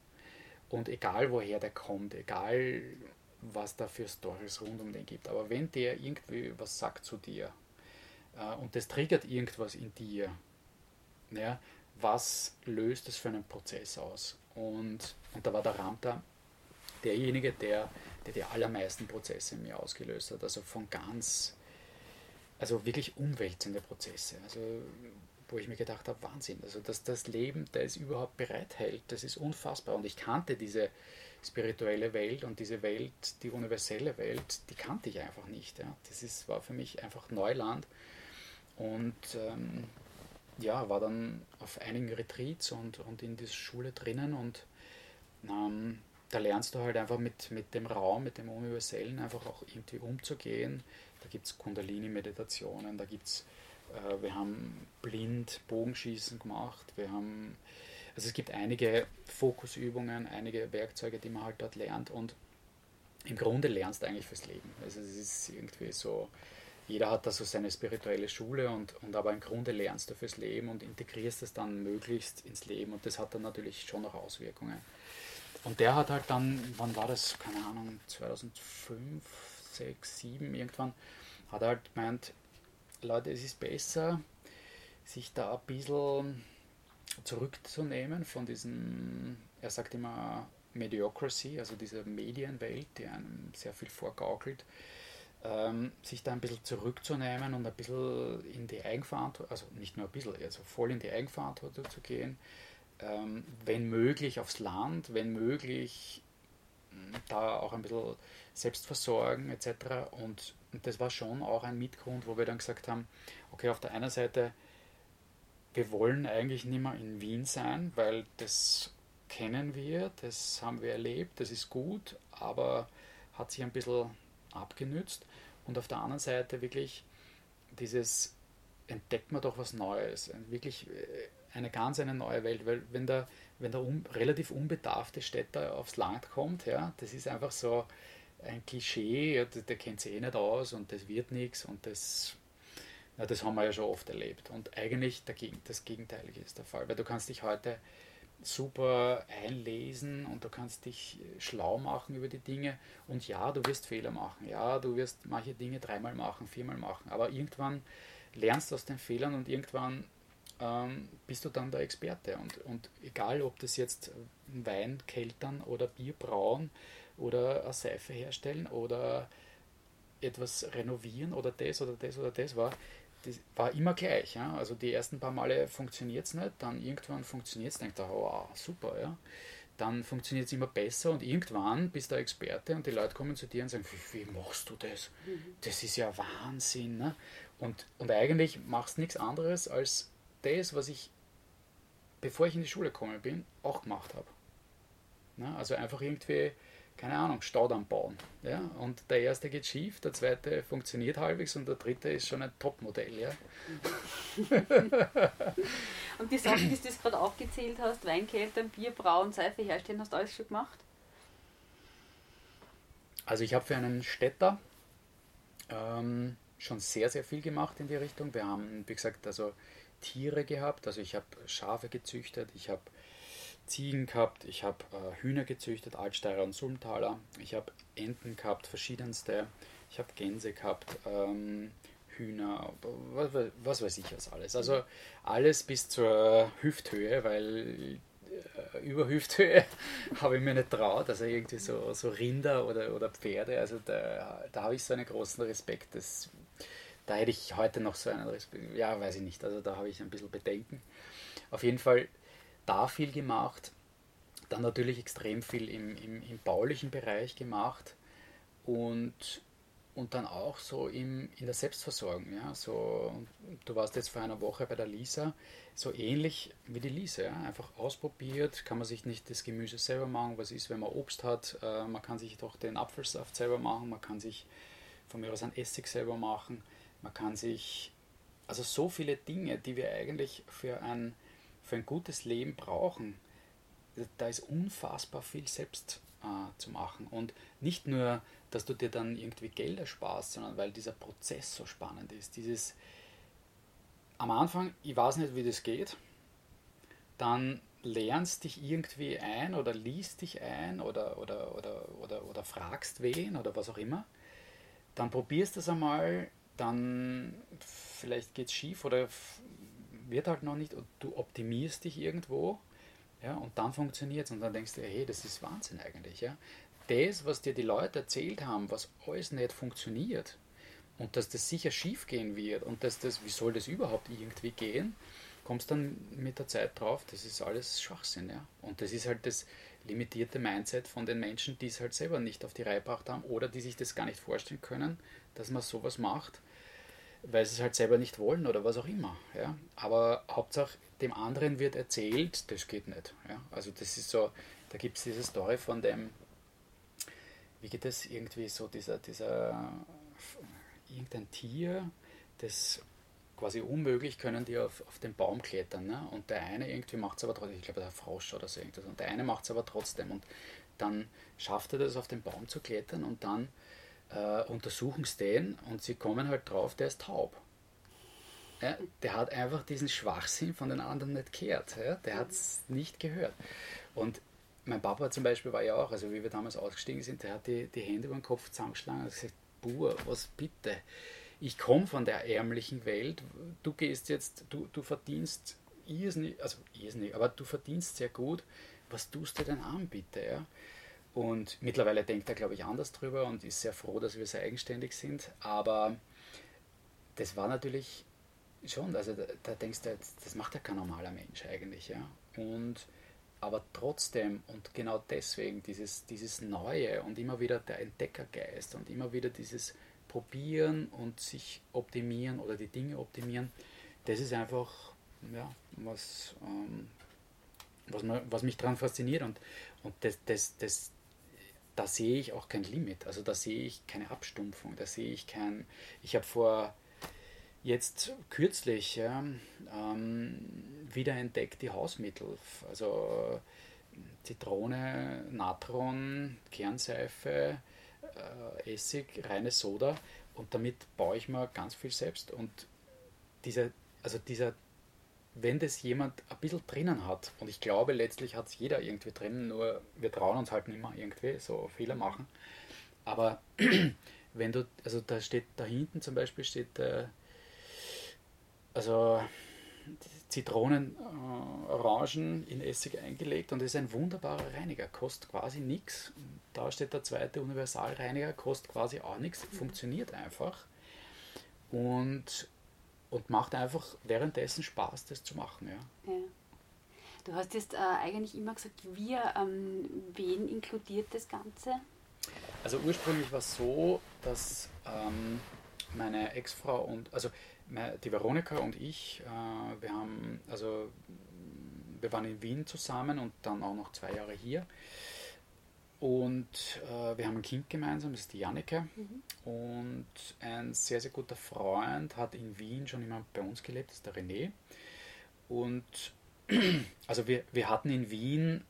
und egal woher der kommt, egal was da für Stories rund um den gibt, aber wenn der irgendwie was sagt zu dir äh, und das triggert irgendwas in dir, ja, was löst es für einen Prozess aus? Und, und da war der Ramta derjenige, der der die allermeisten Prozesse in mir ausgelöst hat. Also von ganz, also wirklich umwälzende Prozesse. Also wo ich mir gedacht habe, Wahnsinn, also dass das Leben das überhaupt bereithält, das ist unfassbar. Und ich kannte diese spirituelle Welt und diese Welt, die universelle Welt, die kannte ich einfach nicht. Ja. Das ist, war für mich einfach Neuland. Und ähm, ja, war dann auf einigen Retreats und, und in dieser Schule drinnen und ähm, da lernst du halt einfach mit, mit dem Raum, mit dem Universellen einfach auch irgendwie umzugehen. Da gibt es Kundalini-Meditationen, da gibt es, äh, wir haben blind Bogenschießen gemacht, wir haben, also es gibt einige Fokusübungen, einige Werkzeuge, die man halt dort lernt und im Grunde lernst du eigentlich fürs Leben. Also es ist irgendwie so, jeder hat da so seine spirituelle Schule und, und aber im Grunde lernst du fürs Leben und integrierst es dann möglichst ins Leben und das hat dann natürlich schon noch Auswirkungen. Und der hat halt dann, wann war das, keine Ahnung, 2005, 6, 7 irgendwann, hat halt gemeint, Leute, es ist besser, sich da ein bisschen zurückzunehmen von diesem, er sagt immer Mediocracy, also dieser Medienwelt, die einem sehr viel vorgaukelt, ähm, sich da ein bisschen zurückzunehmen und ein bisschen in die Eigenverantwortung, also nicht nur ein bisschen, also voll in die Eigenverantwortung zu gehen, ähm, wenn möglich aufs Land, wenn möglich hm, da auch ein bisschen selbst versorgen etc. Und, und das war schon auch ein Mitgrund, wo wir dann gesagt haben, okay, auf der einen Seite, wir wollen eigentlich nicht mehr in Wien sein, weil das kennen wir, das haben wir erlebt, das ist gut, aber hat sich ein bisschen abgenützt. Und auf der anderen Seite wirklich dieses entdeckt man doch was Neues, wirklich äh, eine ganz eine neue Welt, weil wenn der, wenn der un, relativ unbedarfte Städter aufs Land kommt, ja, das ist einfach so ein Klischee, ja, der, der kennt sich eh nicht aus und das wird nichts und das, ja, das haben wir ja schon oft erlebt. Und eigentlich das Gegenteilige ist der Fall, weil du kannst dich heute super einlesen und du kannst dich schlau machen über die Dinge. Und ja, du wirst Fehler machen, ja, du wirst manche Dinge dreimal machen, viermal machen, aber irgendwann lernst du aus den Fehlern und irgendwann ähm, bist du dann der Experte. Und, und egal, ob das jetzt Wein keltern oder Bier brauen oder eine Seife herstellen oder etwas renovieren oder das oder das oder das war, das war immer gleich. Ja? Also die ersten paar Male funktioniert es nicht, dann irgendwann funktioniert es, denkt er, wow, super, ja. Dann funktioniert es immer besser und irgendwann bist du Experte und die Leute kommen zu dir und sagen, wie, wie machst du das? Mhm. Das ist ja Wahnsinn. Ne? Und, und eigentlich machst du nichts anderes als das, was ich, bevor ich in die Schule gekommen bin, auch gemacht habe. Ne? Also einfach irgendwie keine Ahnung, Staudamm bauen. Ja? Und der erste geht schief, der zweite funktioniert halbwegs und der dritte ist schon ein Topmodell. Ja? und die Sachen, die du gerade aufgezählt hast, Weinkeltern, Bier, Brauen, Seife herstellen, hast du alles schon gemacht? Also ich habe für einen Städter ähm, schon sehr, sehr viel gemacht in die Richtung. Wir haben, wie gesagt, also Tiere gehabt, also ich habe Schafe gezüchtet, ich habe Ziegen gehabt, ich habe äh, Hühner gezüchtet, Altsteirer und Sulmtaler, ich habe Enten gehabt, verschiedenste, ich habe Gänse gehabt, ähm, Hühner, was, was, weiß ich was alles. Also alles bis zur Hüfthöhe, weil äh, über Hüfthöhe habe ich mir nicht traut, also irgendwie so, so Rinder oder, oder Pferde, also da, da habe ich so einen großen Respekt, das, da hätte ich heute noch so einen Respekt, ja, weiß ich nicht, also da habe ich ein bisschen Bedenken. Auf jeden Fall da viel gemacht, dann natürlich extrem viel im, im, im baulichen Bereich gemacht und, und dann auch so im, in der Selbstversorgung. Ja? So, du warst jetzt vor einer Woche bei der Lisa, so ähnlich wie die Lisa. Ja? Einfach ausprobiert, kann man sich nicht das Gemüse selber machen, was ist, wenn man Obst hat, äh, man kann sich doch den Apfelsaft selber machen, man kann sich von mir aus einen Essig selber machen, man kann sich, also so viele Dinge, die wir eigentlich für ein für ein gutes Leben brauchen, da ist unfassbar viel selbst äh, zu machen. Und nicht nur, dass du dir dann irgendwie Geld ersparst, sondern weil dieser Prozess so spannend ist. Dieses am Anfang, ich weiß nicht, wie das geht, dann lernst dich irgendwie ein oder liest dich ein oder, oder, oder, oder, oder fragst wen oder was auch immer. Dann probierst du es einmal, dann vielleicht geht es schief oder wird halt noch nicht und du optimierst dich irgendwo ja, und dann funktioniert es und dann denkst du, hey, das ist Wahnsinn eigentlich. Ja. Das, was dir die Leute erzählt haben, was alles nicht funktioniert und dass das sicher schief gehen wird und dass das, wie soll das überhaupt irgendwie gehen, kommst dann mit der Zeit drauf, das ist alles Schwachsinn. Ja. Und das ist halt das limitierte Mindset von den Menschen, die es halt selber nicht auf die Reihe gebracht haben oder die sich das gar nicht vorstellen können, dass man sowas macht weil sie es halt selber nicht wollen oder was auch immer. Ja? Aber Hauptsache, dem anderen wird erzählt, das geht nicht. Ja? Also das ist so, da gibt es diese Story von dem, wie geht das irgendwie so, dieser, dieser, irgendein Tier, das quasi unmöglich können die auf, auf den Baum klettern. Ne? Und der eine irgendwie macht es aber trotzdem, ich glaube der Frosch oder so irgendwas, und der eine macht es aber trotzdem. Und dann schafft er das auf den Baum zu klettern und dann äh, untersuchen es den und sie kommen halt drauf, der ist taub. Ja, der hat einfach diesen Schwachsinn von den anderen nicht gehört. Ja, der hat es nicht gehört. Und mein Papa zum Beispiel war ja auch, also wie wir damals ausgestiegen sind, der hat die, die Hände über den Kopf zusammengeschlagen und gesagt, Buhr, was bitte? Ich komme von der ärmlichen Welt, du gehst jetzt, du, du verdienst irrsinnig, also irrsinnig, aber du verdienst sehr gut, was tust du denn an, bitte? Ja? Und mittlerweile denkt er, glaube ich, anders drüber und ist sehr froh, dass wir so eigenständig sind. Aber das war natürlich schon, also da, da denkst du, das macht ja kein normaler Mensch eigentlich. Ja? Und aber trotzdem und genau deswegen dieses, dieses Neue und immer wieder der Entdeckergeist und immer wieder dieses Probieren und sich optimieren oder die Dinge optimieren, das ist einfach ja, was, ähm, was, was mich daran fasziniert und, und das, das, das, da sehe ich auch kein Limit. Also da sehe ich keine Abstumpfung, da sehe ich kein. Ich habe vor jetzt kürzlich ja, ähm, wiederentdeckt die Hausmittel. Also Zitrone, Natron, Kernseife, äh, Essig, reine Soda und damit baue ich mir ganz viel selbst. Und dieser, also dieser, wenn das jemand ein bisschen drinnen hat, und ich glaube, letztlich hat es jeder irgendwie drinnen, nur wir trauen uns halt nicht mehr irgendwie so Fehler machen. Aber wenn du, also da steht da hinten zum Beispiel steht, äh, also Zitronen, äh, Orangen in Essig eingelegt und ist ein wunderbarer Reiniger, kostet quasi nichts. Da steht der zweite Universalreiniger, kostet quasi auch nichts, funktioniert einfach und, und macht einfach währenddessen Spaß, das zu machen. Ja. ja. Du hast jetzt äh, eigentlich immer gesagt, wir, ähm, wen inkludiert das Ganze? Also ursprünglich war es so, dass ähm, meine Ex-Frau und, also die Veronika und ich, äh, wir haben, also wir waren in Wien zusammen und dann auch noch zwei Jahre hier. Und äh, wir haben ein Kind gemeinsam, das ist die Janneke. Mhm. Und ein sehr, sehr guter Freund hat in Wien schon immer bei uns gelebt, das ist der René. Und also wir, wir hatten in Wien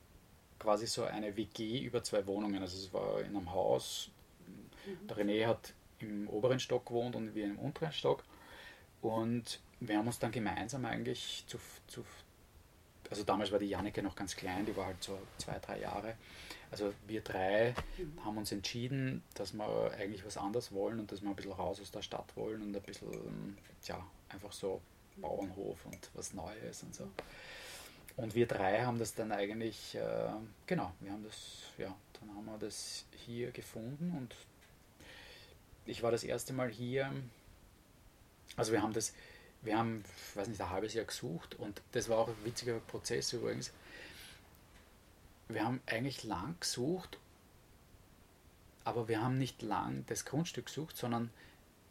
quasi so eine WG über zwei Wohnungen. Also es war in einem Haus. Mhm. Der René hat im oberen Stock gewohnt und wir im unteren Stock. Und wir haben uns dann gemeinsam eigentlich zu, zu also damals war die Janneke noch ganz klein, die war halt so zwei, drei Jahre. Also wir drei haben uns entschieden, dass wir eigentlich was anderes wollen und dass wir ein bisschen raus aus der Stadt wollen und ein bisschen, ja, einfach so Bauernhof und was Neues und so. Und wir drei haben das dann eigentlich, äh, genau, wir haben das, ja, dann haben wir das hier gefunden und ich war das erste Mal hier also wir haben das, wir haben, weiß nicht, ein halbes Jahr gesucht und das war auch ein witziger Prozess übrigens. Wir haben eigentlich lang gesucht, aber wir haben nicht lang das Grundstück gesucht, sondern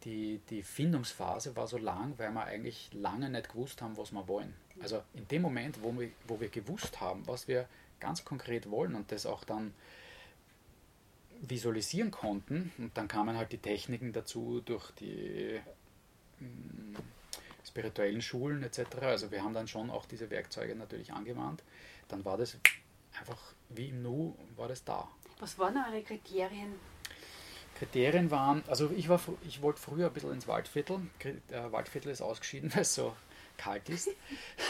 die, die Findungsphase war so lang, weil wir eigentlich lange nicht gewusst haben, was wir wollen. Also in dem Moment, wo wir, wo wir gewusst haben, was wir ganz konkret wollen und das auch dann visualisieren konnten, und dann kamen halt die Techniken dazu durch die spirituellen Schulen etc. Also wir haben dann schon auch diese Werkzeuge natürlich angewandt. Dann war das einfach wie im Nu war das da. Was waren eure Kriterien? Kriterien waren, also ich, war, ich wollte früher ein bisschen ins Waldviertel. Der Waldviertel ist ausgeschieden, weil es so kalt ist.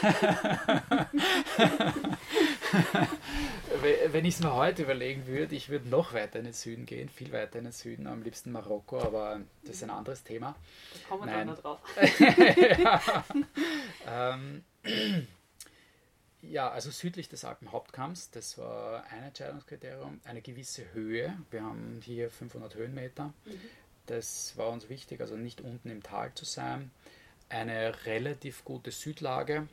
Wenn ich es mir heute überlegen würde, ich würde noch weiter in den Süden gehen, viel weiter in den Süden, am liebsten Marokko, aber das ist ein anderes Thema. Da kommen wir noch drauf. ja. Ähm, ja, also südlich des Alpenhauptkamms, das war ein Entscheidungskriterium, eine gewisse Höhe. Wir haben hier 500 Höhenmeter. Mhm. Das war uns wichtig, also nicht unten im Tal zu sein eine relativ gute Südlage,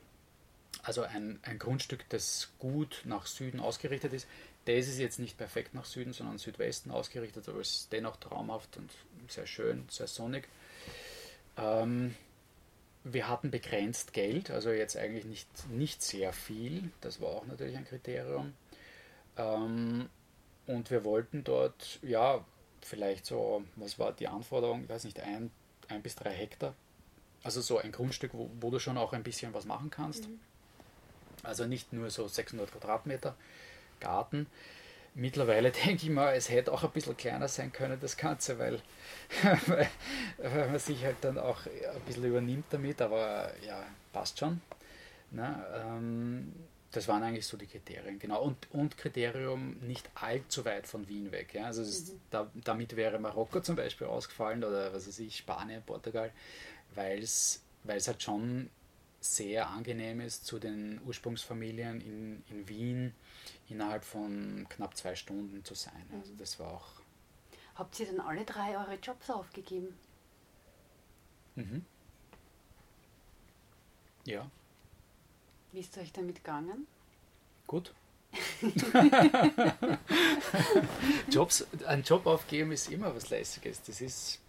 also ein, ein Grundstück, das gut nach Süden ausgerichtet ist. Das ist jetzt nicht perfekt nach Süden, sondern Südwesten ausgerichtet, aber es ist dennoch traumhaft und sehr schön, sehr sonnig. Ähm, wir hatten begrenzt Geld, also jetzt eigentlich nicht, nicht sehr viel, das war auch natürlich ein Kriterium. Ähm, und wir wollten dort, ja, vielleicht so, was war die Anforderung, ich weiß nicht, ein, ein bis drei Hektar also so ein Grundstück, wo, wo du schon auch ein bisschen was machen kannst. Mhm. Also nicht nur so 600 Quadratmeter Garten. Mittlerweile denke ich mal, es hätte auch ein bisschen kleiner sein können, das Ganze, weil, weil, weil man sich halt dann auch ein bisschen übernimmt damit, aber ja, passt schon. Ne? Ähm, das waren eigentlich so die Kriterien, genau. Und, und Kriterium nicht allzu weit von Wien weg. Ja? Also ist, mhm. da, damit wäre Marokko zum Beispiel ausgefallen oder was weiß ich, Spanien, Portugal weil es halt schon sehr angenehm ist, zu den Ursprungsfamilien in, in Wien innerhalb von knapp zwei Stunden zu sein. Mhm. Also das war auch. Habt ihr dann alle drei eure Jobs aufgegeben? Mhm. Ja. Wie ist es euch damit gegangen? Gut. Jobs, ein Job aufgeben ist immer was Lässiges. Das ist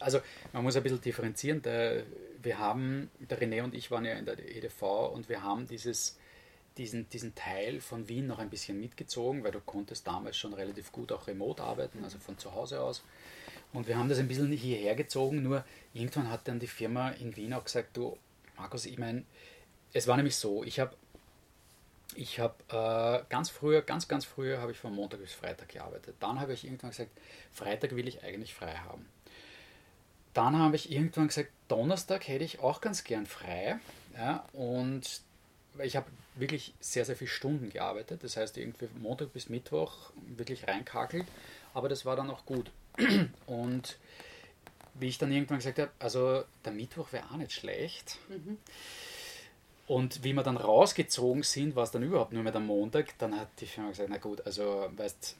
also man muss ein bisschen differenzieren. Der, wir haben, der René und ich waren ja in der EDV und wir haben dieses, diesen, diesen Teil von Wien noch ein bisschen mitgezogen, weil du konntest damals schon relativ gut auch remote arbeiten, also von zu Hause aus. Und wir haben das ein bisschen hierher gezogen, nur irgendwann hat dann die Firma in Wien auch gesagt, du Markus, ich meine, es war nämlich so, ich habe ich habe äh, ganz früher, ganz, ganz früher habe ich von Montag bis Freitag gearbeitet. Dann habe ich irgendwann gesagt, Freitag will ich eigentlich frei haben. Dann habe ich irgendwann gesagt, Donnerstag hätte ich auch ganz gern frei. Ja, und ich habe wirklich sehr, sehr viele Stunden gearbeitet. Das heißt, irgendwie Montag bis Mittwoch wirklich reinkakelt. Aber das war dann auch gut. Und wie ich dann irgendwann gesagt habe, also der Mittwoch wäre auch nicht schlecht. Mhm. Und wie wir dann rausgezogen sind, war es dann überhaupt nur mehr der Montag. Dann hat die Firma gesagt, na gut, also weißt,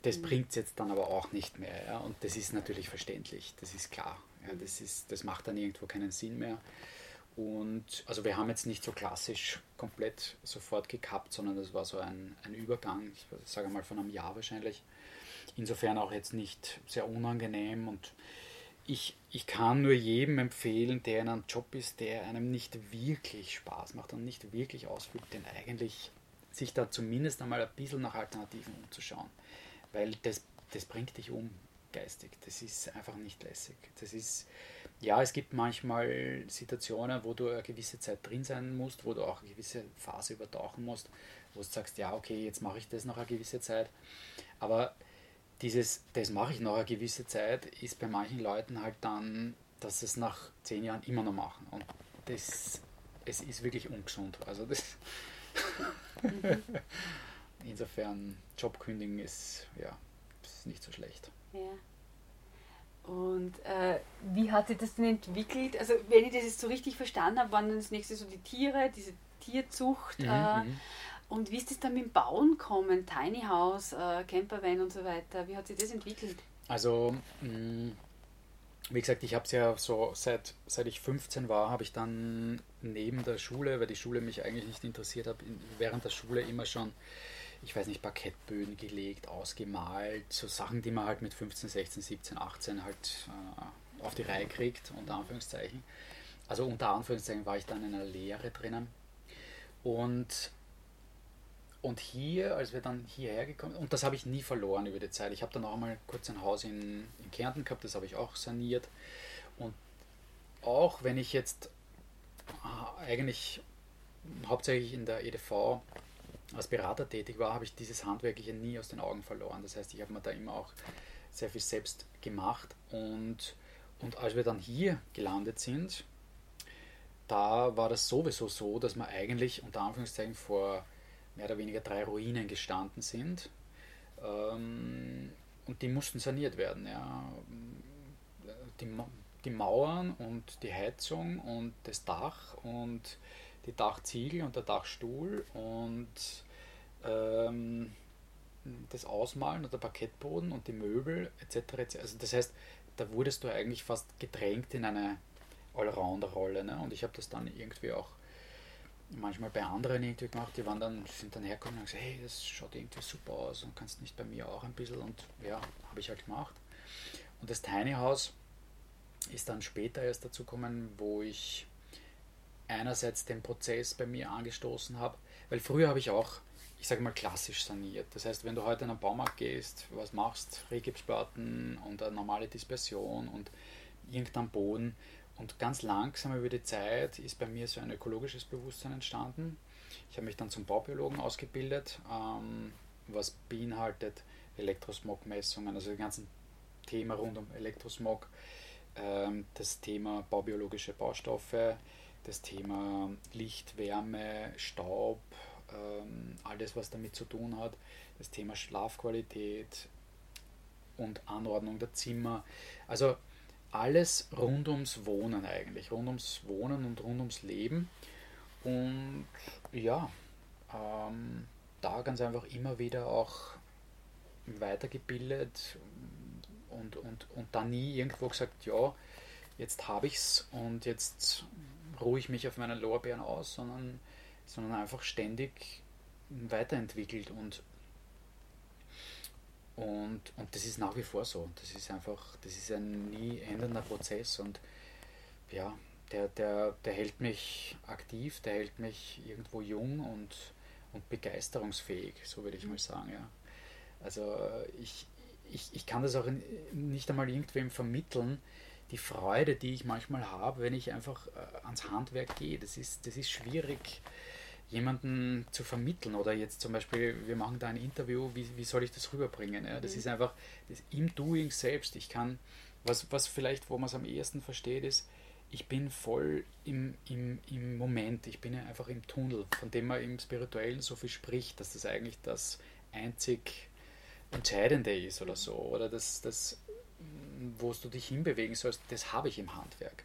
das mhm. bringt es jetzt dann aber auch nicht mehr. Ja? Und das ist natürlich verständlich, das ist klar. Ja? Das, ist, das macht dann irgendwo keinen Sinn mehr. Und also wir haben jetzt nicht so klassisch komplett sofort gekappt, sondern das war so ein, ein Übergang, ich sage mal von einem Jahr wahrscheinlich. Insofern auch jetzt nicht sehr unangenehm und ich, ich kann nur jedem empfehlen, der in einem Job ist, der einem nicht wirklich Spaß macht und nicht wirklich ausführt, den eigentlich sich da zumindest einmal ein bisschen nach Alternativen umzuschauen. Weil das, das bringt dich um geistig. Das ist einfach nicht lässig. Das ist, ja, es gibt manchmal Situationen, wo du eine gewisse Zeit drin sein musst, wo du auch eine gewisse Phase übertauchen musst, wo du sagst, ja, okay, jetzt mache ich das noch eine gewisse Zeit. Aber dieses, das mache ich noch eine gewisse Zeit, ist bei manchen Leuten halt dann, dass sie es nach zehn Jahren immer noch machen. Und das, es ist wirklich ungesund. Also das mhm. Insofern, Jobkündigen ist, ja, ist nicht so schlecht. Ja. Und äh, wie hat sich das denn entwickelt? Also, wenn ich das jetzt so richtig verstanden habe, waren dann das nächste so die Tiere, diese Tierzucht. Mhm, äh, mhm. Und wie ist das dann mit dem Bauen kommen? Tiny House, äh, Campervan und so weiter. Wie hat sich das entwickelt? Also, mh, mm, wie gesagt, ich habe es ja so seit, seit ich 15 war, habe ich dann neben der Schule, weil die Schule mich eigentlich nicht interessiert hat, während der Schule immer schon, ich weiß nicht, Parkettböden gelegt, ausgemalt, so Sachen, die man halt mit 15, 16, 17, 18 halt äh, auf die Reihe kriegt, unter Anführungszeichen. Also unter Anführungszeichen war ich dann in einer Lehre drinnen. Und und hier, als wir dann hierher gekommen und das habe ich nie verloren über die Zeit. Ich habe dann auch mal kurz ein Haus in, in Kärnten gehabt, das habe ich auch saniert. Und auch wenn ich jetzt äh, eigentlich hauptsächlich in der EDV als Berater tätig war, habe ich dieses Handwerkliche nie aus den Augen verloren. Das heißt, ich habe mir da immer auch sehr viel selbst gemacht. Und, und als wir dann hier gelandet sind, da war das sowieso so, dass man eigentlich unter Anführungszeichen vor mehr oder weniger drei Ruinen gestanden sind. Ähm, und die mussten saniert werden. Ja. Die, die Mauern und die Heizung und das Dach und die Dachziegel und der Dachstuhl und ähm, das Ausmalen und der Parkettboden und die Möbel etc. etc. Also das heißt, da wurdest du eigentlich fast gedrängt in eine Allrounder-Rolle. Ne? Und ich habe das dann irgendwie auch manchmal bei anderen irgendwie gemacht, die waren dann, sind dann hergekommen und gesagt, hey, das schaut irgendwie super aus und kannst nicht bei mir auch ein bisschen und ja, habe ich halt gemacht. Und das Tiny House ist dann später erst dazu gekommen, wo ich einerseits den Prozess bei mir angestoßen habe, weil früher habe ich auch, ich sage mal, klassisch saniert. Das heißt, wenn du heute in einen Baumarkt gehst, was machst, Regipsplatten und eine normale Dispersion und irgendein Boden, und ganz langsam über die Zeit ist bei mir so ein ökologisches Bewusstsein entstanden. Ich habe mich dann zum Baubiologen ausgebildet, ähm, was beinhaltet Elektrosmog-Messungen, also das ganze Thema rund um Elektrosmog, ähm, das Thema baubiologische Baustoffe, das Thema Licht, Wärme, Staub, ähm, alles was damit zu tun hat, das Thema Schlafqualität und Anordnung der Zimmer. Also alles rund ums Wohnen eigentlich, rund ums Wohnen und rund ums Leben. Und ja, ähm, da ganz einfach immer wieder auch weitergebildet und, und, und dann nie irgendwo gesagt, ja, jetzt habe ich es und jetzt ruhe ich mich auf meinen Lorbeeren aus, sondern, sondern einfach ständig weiterentwickelt und und, und das ist nach wie vor so. Das ist einfach, das ist ein nie endender Prozess und ja, der, der, der hält mich aktiv, der hält mich irgendwo jung und und begeisterungsfähig, so würde ich mal sagen. Ja. Also ich, ich, ich kann das auch nicht einmal irgendwem vermitteln, die Freude, die ich manchmal habe, wenn ich einfach äh, ans Handwerk gehe. Das ist, das ist schwierig, jemanden zu vermitteln. Oder jetzt zum Beispiel, wir machen da ein Interview, wie, wie soll ich das rüberbringen? Ja? Das mhm. ist einfach das im Doing selbst. Ich kann, was, was vielleicht, wo man es am ehesten versteht, ist, ich bin voll im, im, im Moment, ich bin einfach im Tunnel, von dem man im Spirituellen so viel spricht, dass das eigentlich das einzig Entscheidende ist oder so. Oder das, das wo du dich hinbewegen sollst, das habe ich im Handwerk.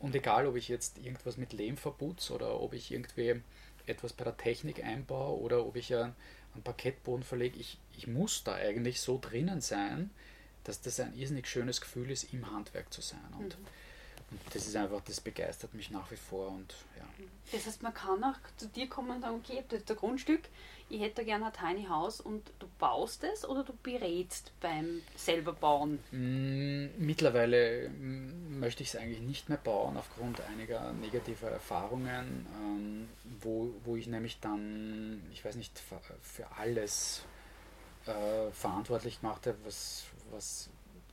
Und egal, ob ich jetzt irgendwas mit Lehm verputze oder ob ich irgendwie etwas bei der Technik einbaue oder ob ich einen, einen Parkettboden verlege, ich, ich muss da eigentlich so drinnen sein, dass das ein irrsinnig schönes Gefühl ist, im Handwerk zu sein. Und mhm. Und das ist einfach, das begeistert mich nach wie vor. Und, ja. Das heißt, man kann auch zu dir kommen und sagen, okay, das ist ein Grundstück, ich hätte gerne ein Tiny House und du baust es oder du berätst beim selber bauen? Mm, mittlerweile mm, möchte ich es eigentlich nicht mehr bauen aufgrund einiger negativer Erfahrungen, ähm, wo, wo ich nämlich dann, ich weiß nicht, für alles äh, verantwortlich gemacht habe, was, was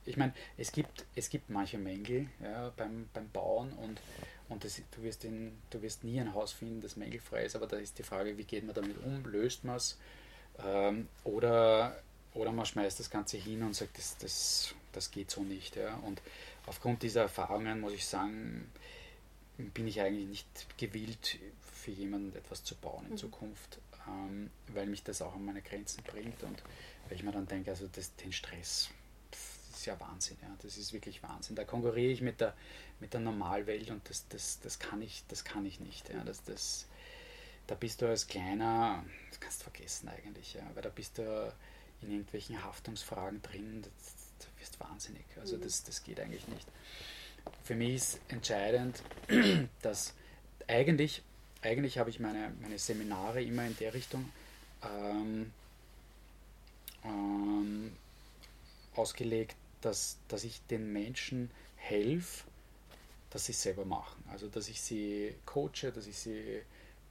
ich meine, es gibt, es gibt manche Mängel ja, beim, beim Bauen und, und das, du, wirst in, du wirst nie ein Haus finden, das mängelfrei ist, aber da ist die Frage, wie geht man damit um, löst man es ähm, oder, oder man schmeißt das Ganze hin und sagt, das, das, das geht so nicht. Ja. Und aufgrund dieser Erfahrungen muss ich sagen, bin ich eigentlich nicht gewillt, für jemanden etwas zu bauen in mhm. Zukunft, ähm, weil mich das auch an meine Grenzen bringt und weil ich mir dann denke, also das, den Stress ist ja Wahnsinn. Ja. Das ist wirklich Wahnsinn. Da konkurriere ich mit der, mit der Normalwelt und das, das, das, kann, ich, das kann ich nicht. Ja. Das, das, da bist du als Kleiner, das kannst du vergessen eigentlich, ja. weil da bist du in irgendwelchen Haftungsfragen drin, das, das wirst wahnsinnig. Also mhm. das, das geht eigentlich nicht. Für mich ist entscheidend, dass eigentlich, eigentlich habe ich meine, meine Seminare immer in der Richtung ähm, ähm, ausgelegt, dass, dass ich den Menschen helfe, dass sie es selber machen. Also dass ich sie coache, dass ich sie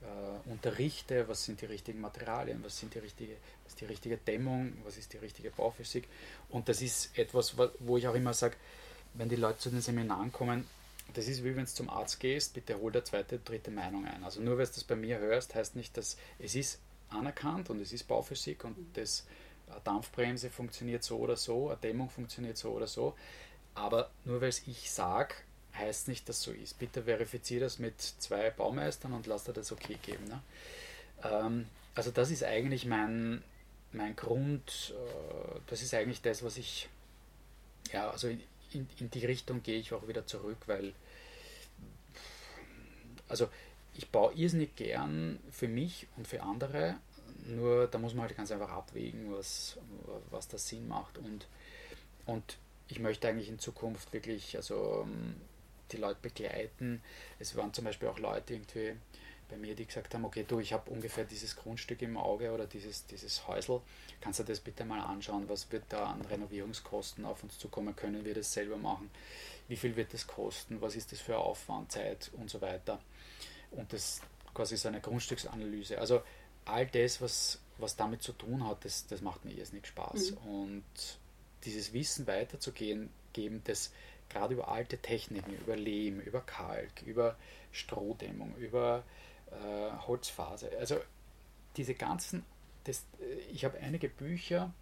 äh, unterrichte, was sind die richtigen Materialien, was sind die richtige, was ist die richtige Dämmung, was ist die richtige Bauphysik. Und das ist etwas, wo ich auch immer sage, wenn die Leute zu den Seminaren kommen, das ist wie wenn du zum Arzt gehst, bitte hol der zweite, dritte Meinung ein. Also nur weil du das bei mir hörst, heißt nicht, dass es ist anerkannt und es ist Bauphysik und das eine Dampfbremse funktioniert so oder so, eine Dämmung funktioniert so oder so. Aber nur weil es ich sage, heißt nicht, dass so ist. Bitte verifiziere das mit zwei Baumeistern und lass dir das okay geben. Ne? Ähm, also das ist eigentlich mein, mein Grund, äh, das ist eigentlich das, was ich, ja, also in, in die Richtung gehe ich auch wieder zurück, weil, also ich baue irrsinnig gern für mich und für andere nur da muss man halt ganz einfach abwägen, was, was das Sinn macht. Und, und ich möchte eigentlich in Zukunft wirklich also, ähm, die Leute begleiten. Es waren zum Beispiel auch Leute irgendwie bei mir, die gesagt haben, okay, du, ich habe ungefähr dieses Grundstück im Auge oder dieses, dieses Häusl, kannst du das bitte mal anschauen, was wird da an Renovierungskosten auf uns zukommen, können wir das selber machen, wie viel wird das kosten, was ist das für Aufwand, Zeit und so weiter. Und das quasi so eine Grundstücksanalyse. Also all das, was, was damit zu tun hat, das, das macht mir irrsinnig Spaß. Mhm. Und dieses Wissen weiterzugehen, geben, das gerade über alte Techniken, über Lehm, über Kalk, über Strohdämmung, über äh, Holzphase. Also diese ganzen, das, ich habe einige Bücher,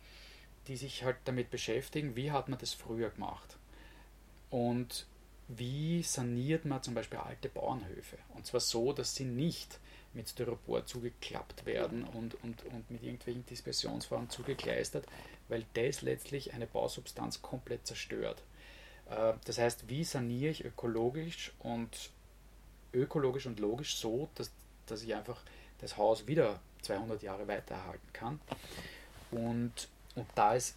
die sich halt damit beschäftigen, wie hat man das früher gemacht. Und wie saniert man zum Beispiel alte Bauernhöfe. Und zwar so, dass sie nicht mit Styropor zugeklappt werden und, und, und mit irgendwelchen Dispersionsformen zugekleistert, weil das letztlich eine Bausubstanz komplett zerstört. Äh, das heißt, wie saniere ich ökologisch und ökologisch und logisch so, dass, dass ich einfach das Haus wieder 200 Jahre weiter erhalten kann. Und, und da ist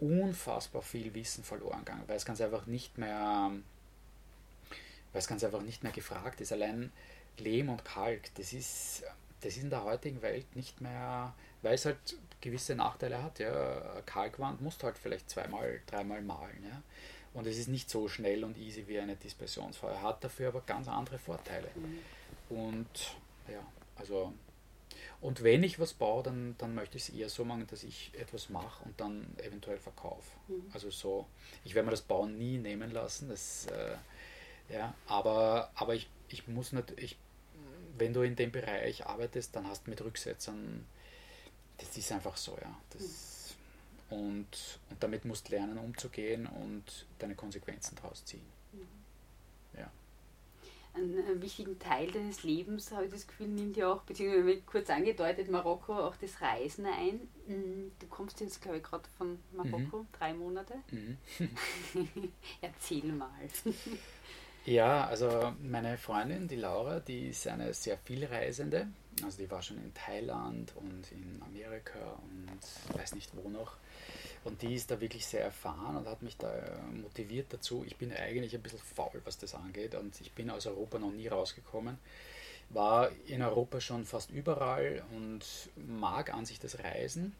unfassbar viel Wissen verloren gegangen, weil es ganz einfach nicht mehr, weil es ganz einfach nicht mehr gefragt ist. Allein Lehm und Kalk, das ist, das ist in der heutigen Welt nicht mehr, weil es halt gewisse Nachteile hat. Ja. Kalkwand musst du halt vielleicht zweimal, dreimal malen. Ja. Und es ist nicht so schnell und easy wie eine Dispersionsfeuer, hat dafür aber ganz andere Vorteile. Mhm. Und ja, also Und wenn ich was baue, dann, dann möchte ich es eher so machen, dass ich etwas mache und dann eventuell verkaufe. Mhm. Also so, ich werde mir das Bauen nie nehmen lassen, das, äh, ja, aber, aber ich, ich muss nicht, ich, wenn du in dem Bereich arbeitest, dann hast du mit Rücksetzern, das ist einfach so, ja. Das, mhm. und, und damit musst du lernen, umzugehen und deine Konsequenzen daraus ziehen. Mhm. Ja einen, wichtigen Teil deines Lebens, habe ich das Gefühl, nimmt ja auch, beziehungsweise kurz angedeutet, Marokko auch das Reisen ein. Mm, du kommst jetzt, glaube ich, gerade von Marokko, mhm. drei Monate. Mhm. Erzähl mal. ja, also meine Freundin, die Laura, die ist eine sehr vielreisende. Also die war schon in Thailand und in Amerika und weiß nicht wo noch. Und die ist da wirklich sehr erfahren und hat mich da äh, motiviert dazu. Ich bin eigentlich ein bisschen faul, was das angeht. Und ich bin aus Europa noch nie rausgekommen. War in Europa schon fast überall und mag an sich das Reisen.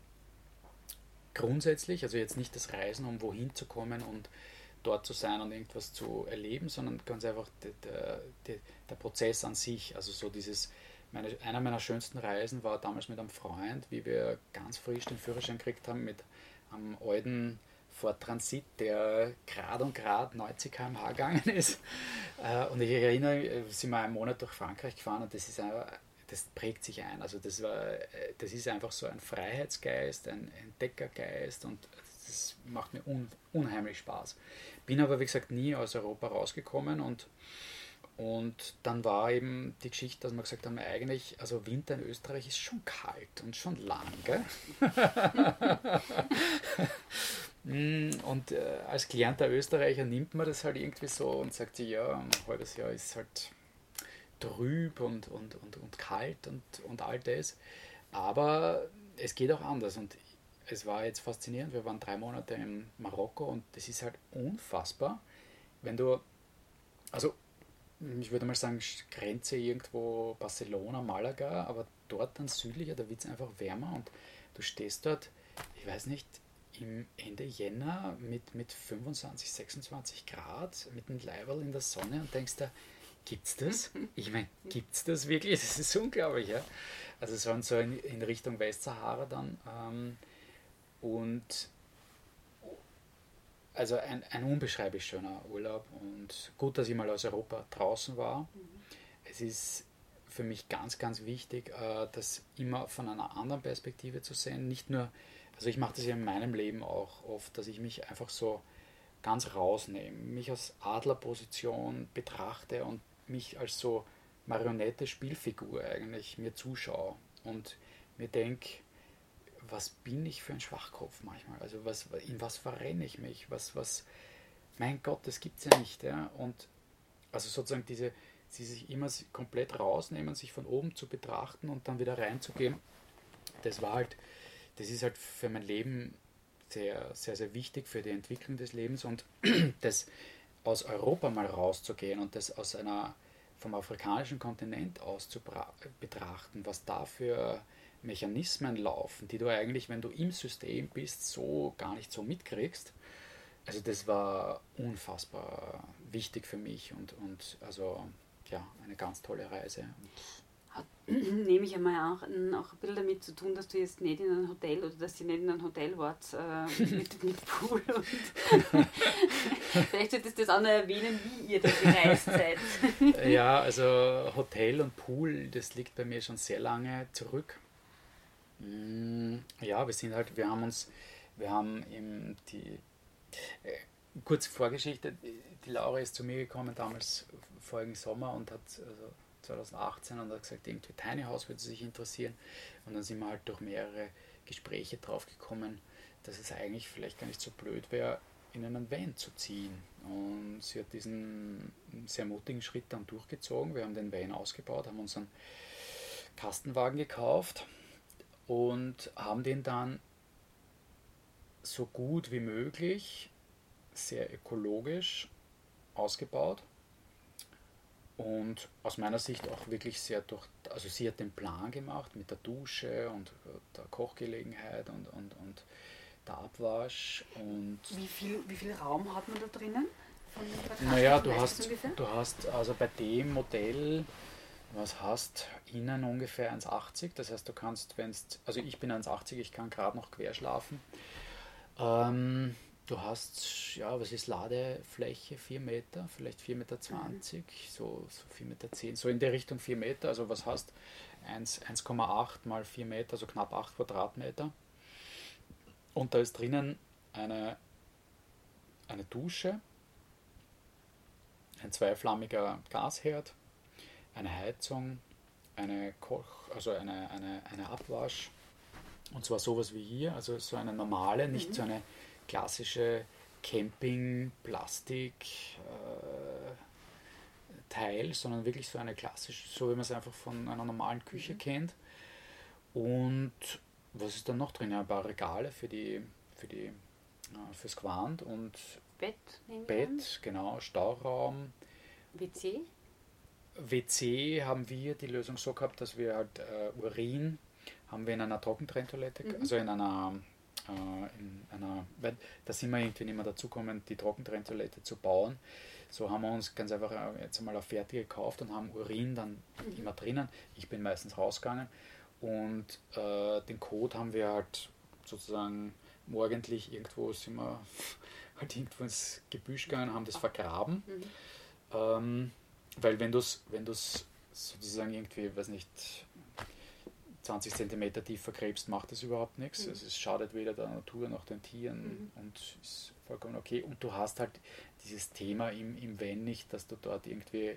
Grundsätzlich, also jetzt nicht das Reisen, um wohin zu kommen und dort zu sein und irgendwas zu erleben, sondern ganz einfach der, der, der Prozess an sich. Also so dieses, meine, einer meiner schönsten Reisen war damals mit einem Freund, wie wir ganz frisch den Führerschein gekriegt haben mit am alten Ford Transit, der gerade und gerade 90 km/h gegangen ist. Äh, und ich erinnere, äh, sind wir einen Monat durch Frankreich gefahren und das ist einfach, das prägt sich ein. Also das war, äh, das ist einfach so ein Freiheitsgeist, ein Entdeckergeist und das macht mir un, unheimlich Spaß. Bin aber wie gesagt nie aus Europa rausgekommen und und dann war eben die Geschichte, dass wir gesagt haben, eigentlich, also Winter in Österreich ist schon kalt und schon lang. Und äh, als gelernter Österreicher nimmt man das halt irgendwie so und sagt sich, ja, ein halbes Jahr ist halt trüb und, und, und, und kalt und, und all das. Aber es geht auch anders und es war jetzt faszinierend. Wir waren drei Monate in Marokko und das ist halt unfassbar, wenn du, also ich würde mal sagen, Grenze irgendwo Barcelona, Malaga, aber dort dann südlicher, da wird es einfach wärmer und du stehst dort, ich weiß nicht, im Ende Jänner mit, mit 25, 26 Grad, mit einem Leiberl in der Sonne und denkst da, gibt's das? Ich meine, gibt's das wirklich? Das ist unglaublich, ja. Also so, so in, in Richtung Westsahara dann. Ähm, und also ein, ein unbeschreiblich schöner Urlaub und gut, dass ich mal aus Europa draußen war. Mhm. Es ist für mich ganz, ganz wichtig, äh, das immer von einer anderen Perspektive zu sehen. Nicht nur, also ich mache das ja in meinem Leben auch oft, dass ich mich einfach so ganz rausnehme, mich aus Adlerposition betrachte und mich als so Marionette, Spielfigur eigentlich mir zuschaue und mir denke, was bin ich für ein Schwachkopf manchmal? Also was, in was verrenne ich mich? Was, was, mein Gott, das gibt es ja nicht. Ja? Und also sozusagen diese, sie sich immer komplett rausnehmen, sich von oben zu betrachten und dann wieder reinzugehen, das war halt, das ist halt für mein Leben sehr, sehr, sehr wichtig für die Entwicklung des Lebens und das aus Europa mal rauszugehen und das aus einer vom afrikanischen Kontinent aus zu betrachten, was da für Mechanismen laufen, die du eigentlich, wenn du im System bist, so gar nicht so mitkriegst. Also das war unfassbar wichtig für mich und, und also ja, eine ganz tolle Reise. Hat, nehme ich einmal auch, auch ein bisschen damit zu tun, dass du jetzt nicht in ein Hotel oder dass ihr nicht in ein Hotel wart äh, mit, mit Pool und vielleicht solltest du das auch noch erwähnen, wie ihr da gereist seid. ja, also Hotel und Pool, das liegt bei mir schon sehr lange zurück. Ja, wir sind halt, wir haben uns, wir haben eben die, äh, kurze Vorgeschichte, die Laura ist zu mir gekommen damals vorigen Sommer und hat, also 2018 und hat gesagt, irgendwie Tiny House würde sie sich interessieren und dann sind wir halt durch mehrere Gespräche drauf gekommen, dass es eigentlich vielleicht gar nicht so blöd wäre, in einen Van zu ziehen. Und sie hat diesen sehr mutigen Schritt dann durchgezogen. Wir haben den Van ausgebaut, haben uns einen Kastenwagen gekauft und haben den dann so gut wie möglich, sehr ökologisch ausgebaut und aus meiner Sicht auch wirklich sehr durch, also sie hat den Plan gemacht mit der Dusche und der Kochgelegenheit und, und, und der Abwasch und wie viel, wie viel Raum hat man da drinnen? naja, du hast, du hast also bei dem Modell was hast innen ungefähr 1,80. Das heißt, du kannst, wenn es, also ich bin 1,80, ich kann gerade noch quer schlafen. Ähm, du hast, ja, was ist Ladefläche? 4 Meter, vielleicht 4,20 Meter, mhm. so, so 4,10 Meter, so in der Richtung 4 Meter. Also was hast 1,8 mal 4 Meter, also knapp 8 Quadratmeter. Und da ist drinnen eine, eine Dusche, ein zweiflammiger Gasherd, eine Heizung, eine Koch, also eine, eine, eine Abwasch. Und zwar sowas wie hier, also so eine normale, nicht mhm. so eine klassische Camping-Plastik. Äh, sondern wirklich so eine klassische, so wie man es einfach von einer normalen Küche mhm. kennt. Und was ist dann noch drin? ein paar Regale für die, für die, äh, fürs Quant und Bett, Bett, genau, Stauraum. WC? WC haben wir die Lösung so gehabt, dass wir halt äh, Urin haben wir in einer Trockentrenntoilette, mhm. also in einer, äh, in einer, weil da sind wir irgendwie nicht mehr dazu gekommen, die Trockentrenntoilette zu bauen. So haben wir uns ganz einfach äh, jetzt einmal eine fertige gekauft und haben Urin dann mhm. immer drinnen. Ich bin meistens rausgegangen und äh, den Code haben wir halt sozusagen morgendlich irgendwo sind wir halt irgendwo ins Gebüsch gegangen, haben das vergraben. Mhm. Ähm, weil wenn du es wenn sozusagen irgendwie, weiß nicht, 20 cm tief vergräbst, macht das überhaupt nichts. Mhm. Also es schadet weder der Natur noch den Tieren mhm. und ist vollkommen okay. Und du hast halt dieses Thema im, im Wenn nicht, dass du dort irgendwie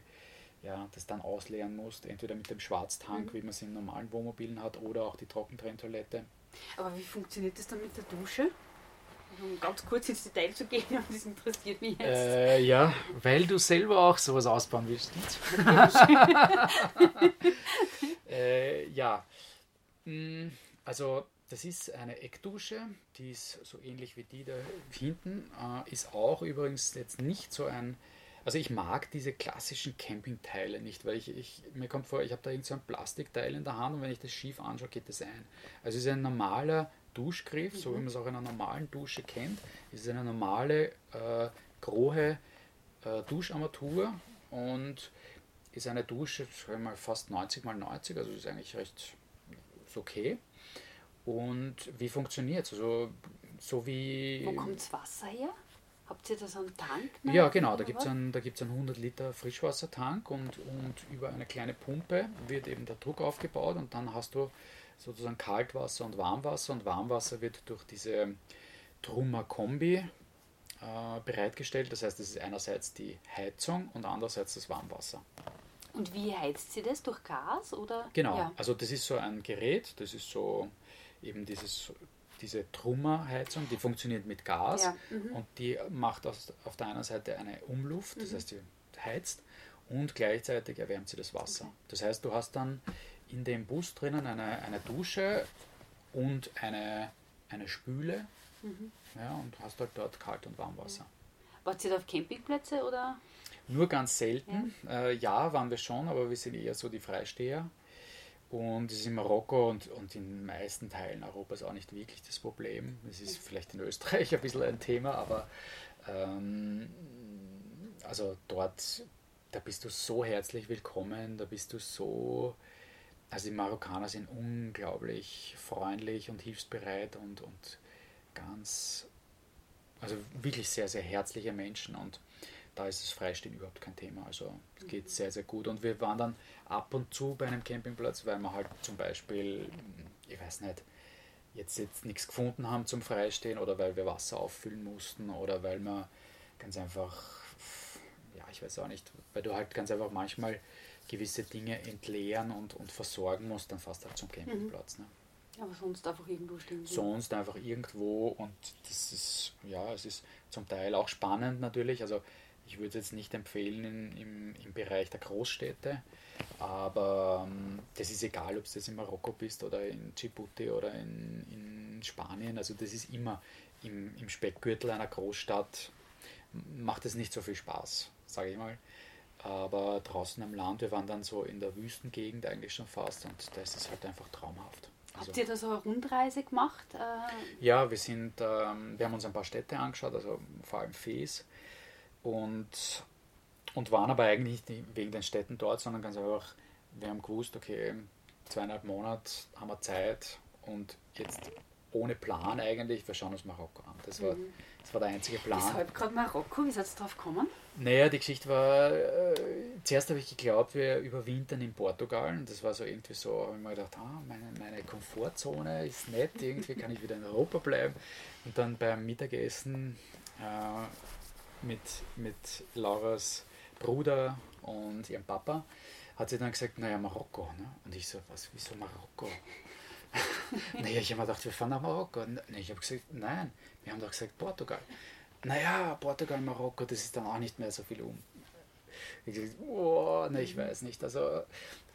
ja, das dann ausleeren musst, entweder mit dem Schwarztank, mhm. wie man es in normalen Wohnmobilen hat, oder auch die Trockentrenntoilette. Aber wie funktioniert das dann mit der Dusche? Um ganz kurz ins Detail zu gehen, das interessiert mich jetzt. Äh, ja, weil du selber auch sowas ausbauen willst. äh, ja, mm, also das ist eine Eckdusche, die ist so ähnlich wie die da hinten, äh, ist auch übrigens jetzt nicht so ein, also ich mag diese klassischen Campingteile nicht, weil ich, ich mir kommt vor, ich habe da irgend so ein Plastikteil in der Hand und wenn ich das schief anschaue, geht das ein. Also es ist ein normaler Duschgriff, so wie mhm. man es auch in einer normalen Dusche kennt. Es ist eine normale, äh, große äh, Duscharmatur und ist eine Dusche, mal, fast 90 x 90, also ist eigentlich recht ist okay. Und wie funktioniert es? Also, so wie. Wo kommt das Wasser her? Habt ihr da so einen Tank? Ja, genau, da gibt es einen, einen 100 Liter Frischwassertank und, und über eine kleine Pumpe wird eben der Druck aufgebaut und dann hast du sozusagen Kaltwasser und Warmwasser und Warmwasser wird durch diese Trummer Kombi äh, bereitgestellt. Das heißt, es ist einerseits die Heizung und andererseits das Warmwasser. Und wie heizt sie das? Durch Gas oder? Genau, ja. also das ist so ein Gerät, das ist so eben dieses, diese Trummerheizung, die funktioniert mit Gas ja. mhm. und die macht auf, auf der einen Seite eine Umluft, das mhm. heißt, die heizt und gleichzeitig erwärmt sie das Wasser. Okay. Das heißt, du hast dann in dem Bus drinnen eine, eine Dusche und eine, eine Spüle mhm. ja, und hast halt dort Kalt- und Warmwasser. Wart ihr da auf Campingplätze oder? Nur ganz selten. Ja. Äh, ja, waren wir schon, aber wir sind eher so die Freisteher. Und es ist in Marokko und, und in den meisten Teilen Europas auch nicht wirklich das Problem. Es ist vielleicht in Österreich ein bisschen ein Thema, aber ähm, also dort, da bist du so herzlich willkommen, da bist du so, also die Marokkaner sind unglaublich freundlich und hilfsbereit und, und ganz, also wirklich sehr, sehr herzliche Menschen und da ist das Freistehen überhaupt kein Thema. Also es geht sehr, sehr gut. Und wir waren dann ab und zu bei einem Campingplatz, weil wir halt zum Beispiel, ich weiß nicht, jetzt, jetzt nichts gefunden haben zum Freistehen oder weil wir Wasser auffüllen mussten oder weil wir ganz einfach, ja, ich weiß auch nicht, weil du halt ganz einfach manchmal gewisse Dinge entleeren und, und versorgen musst, dann fast halt zum Campingplatz. Ne? Aber sonst einfach irgendwo stehen. Sonst einfach irgendwo und das ist, ja, es ist zum Teil auch spannend natürlich. Also ich würde es jetzt nicht empfehlen in, im, im Bereich der Großstädte, aber ähm, das ist egal, ob du jetzt in Marokko bist oder in Djibouti oder in, in Spanien. Also das ist immer im, im Speckgürtel einer Großstadt, macht es nicht so viel Spaß, sage ich mal. Aber draußen am Land, wir waren dann so in der Wüstengegend eigentlich schon fast und da ist es halt einfach traumhaft. Also, Habt ihr da so eine Rundreise gemacht? Äh ja, wir sind, ähm, wir haben uns ein paar Städte angeschaut, also vor allem Fes und, und waren aber eigentlich nicht wegen den Städten dort, sondern ganz einfach wir haben gewusst, okay, zweieinhalb Monate haben wir Zeit und jetzt ohne Plan eigentlich, wir schauen uns Marokko an. Das war, mhm. das war der einzige Plan. Weshalb gerade Marokko? Wie seid ihr drauf gekommen? Naja, die Geschichte war, äh, zuerst habe ich geglaubt, wir überwintern in Portugal und das war so irgendwie so, habe ich mir gedacht, ah, meine, meine Komfortzone ist nett, irgendwie kann ich wieder in Europa bleiben. Und dann beim Mittagessen äh, mit, mit Lauras Bruder und ihrem Papa hat sie dann gesagt, naja, Marokko. Ne? Und ich so, was, wieso Marokko? naja, ich habe mir gedacht, wir fahren nach Marokko. Nee, ich habe gesagt, nein, wir haben doch gesagt Portugal. Naja, Portugal, Marokko, das ist dann auch nicht mehr so viel um. Ich gesagt, oh, ne, ich weiß nicht. Also,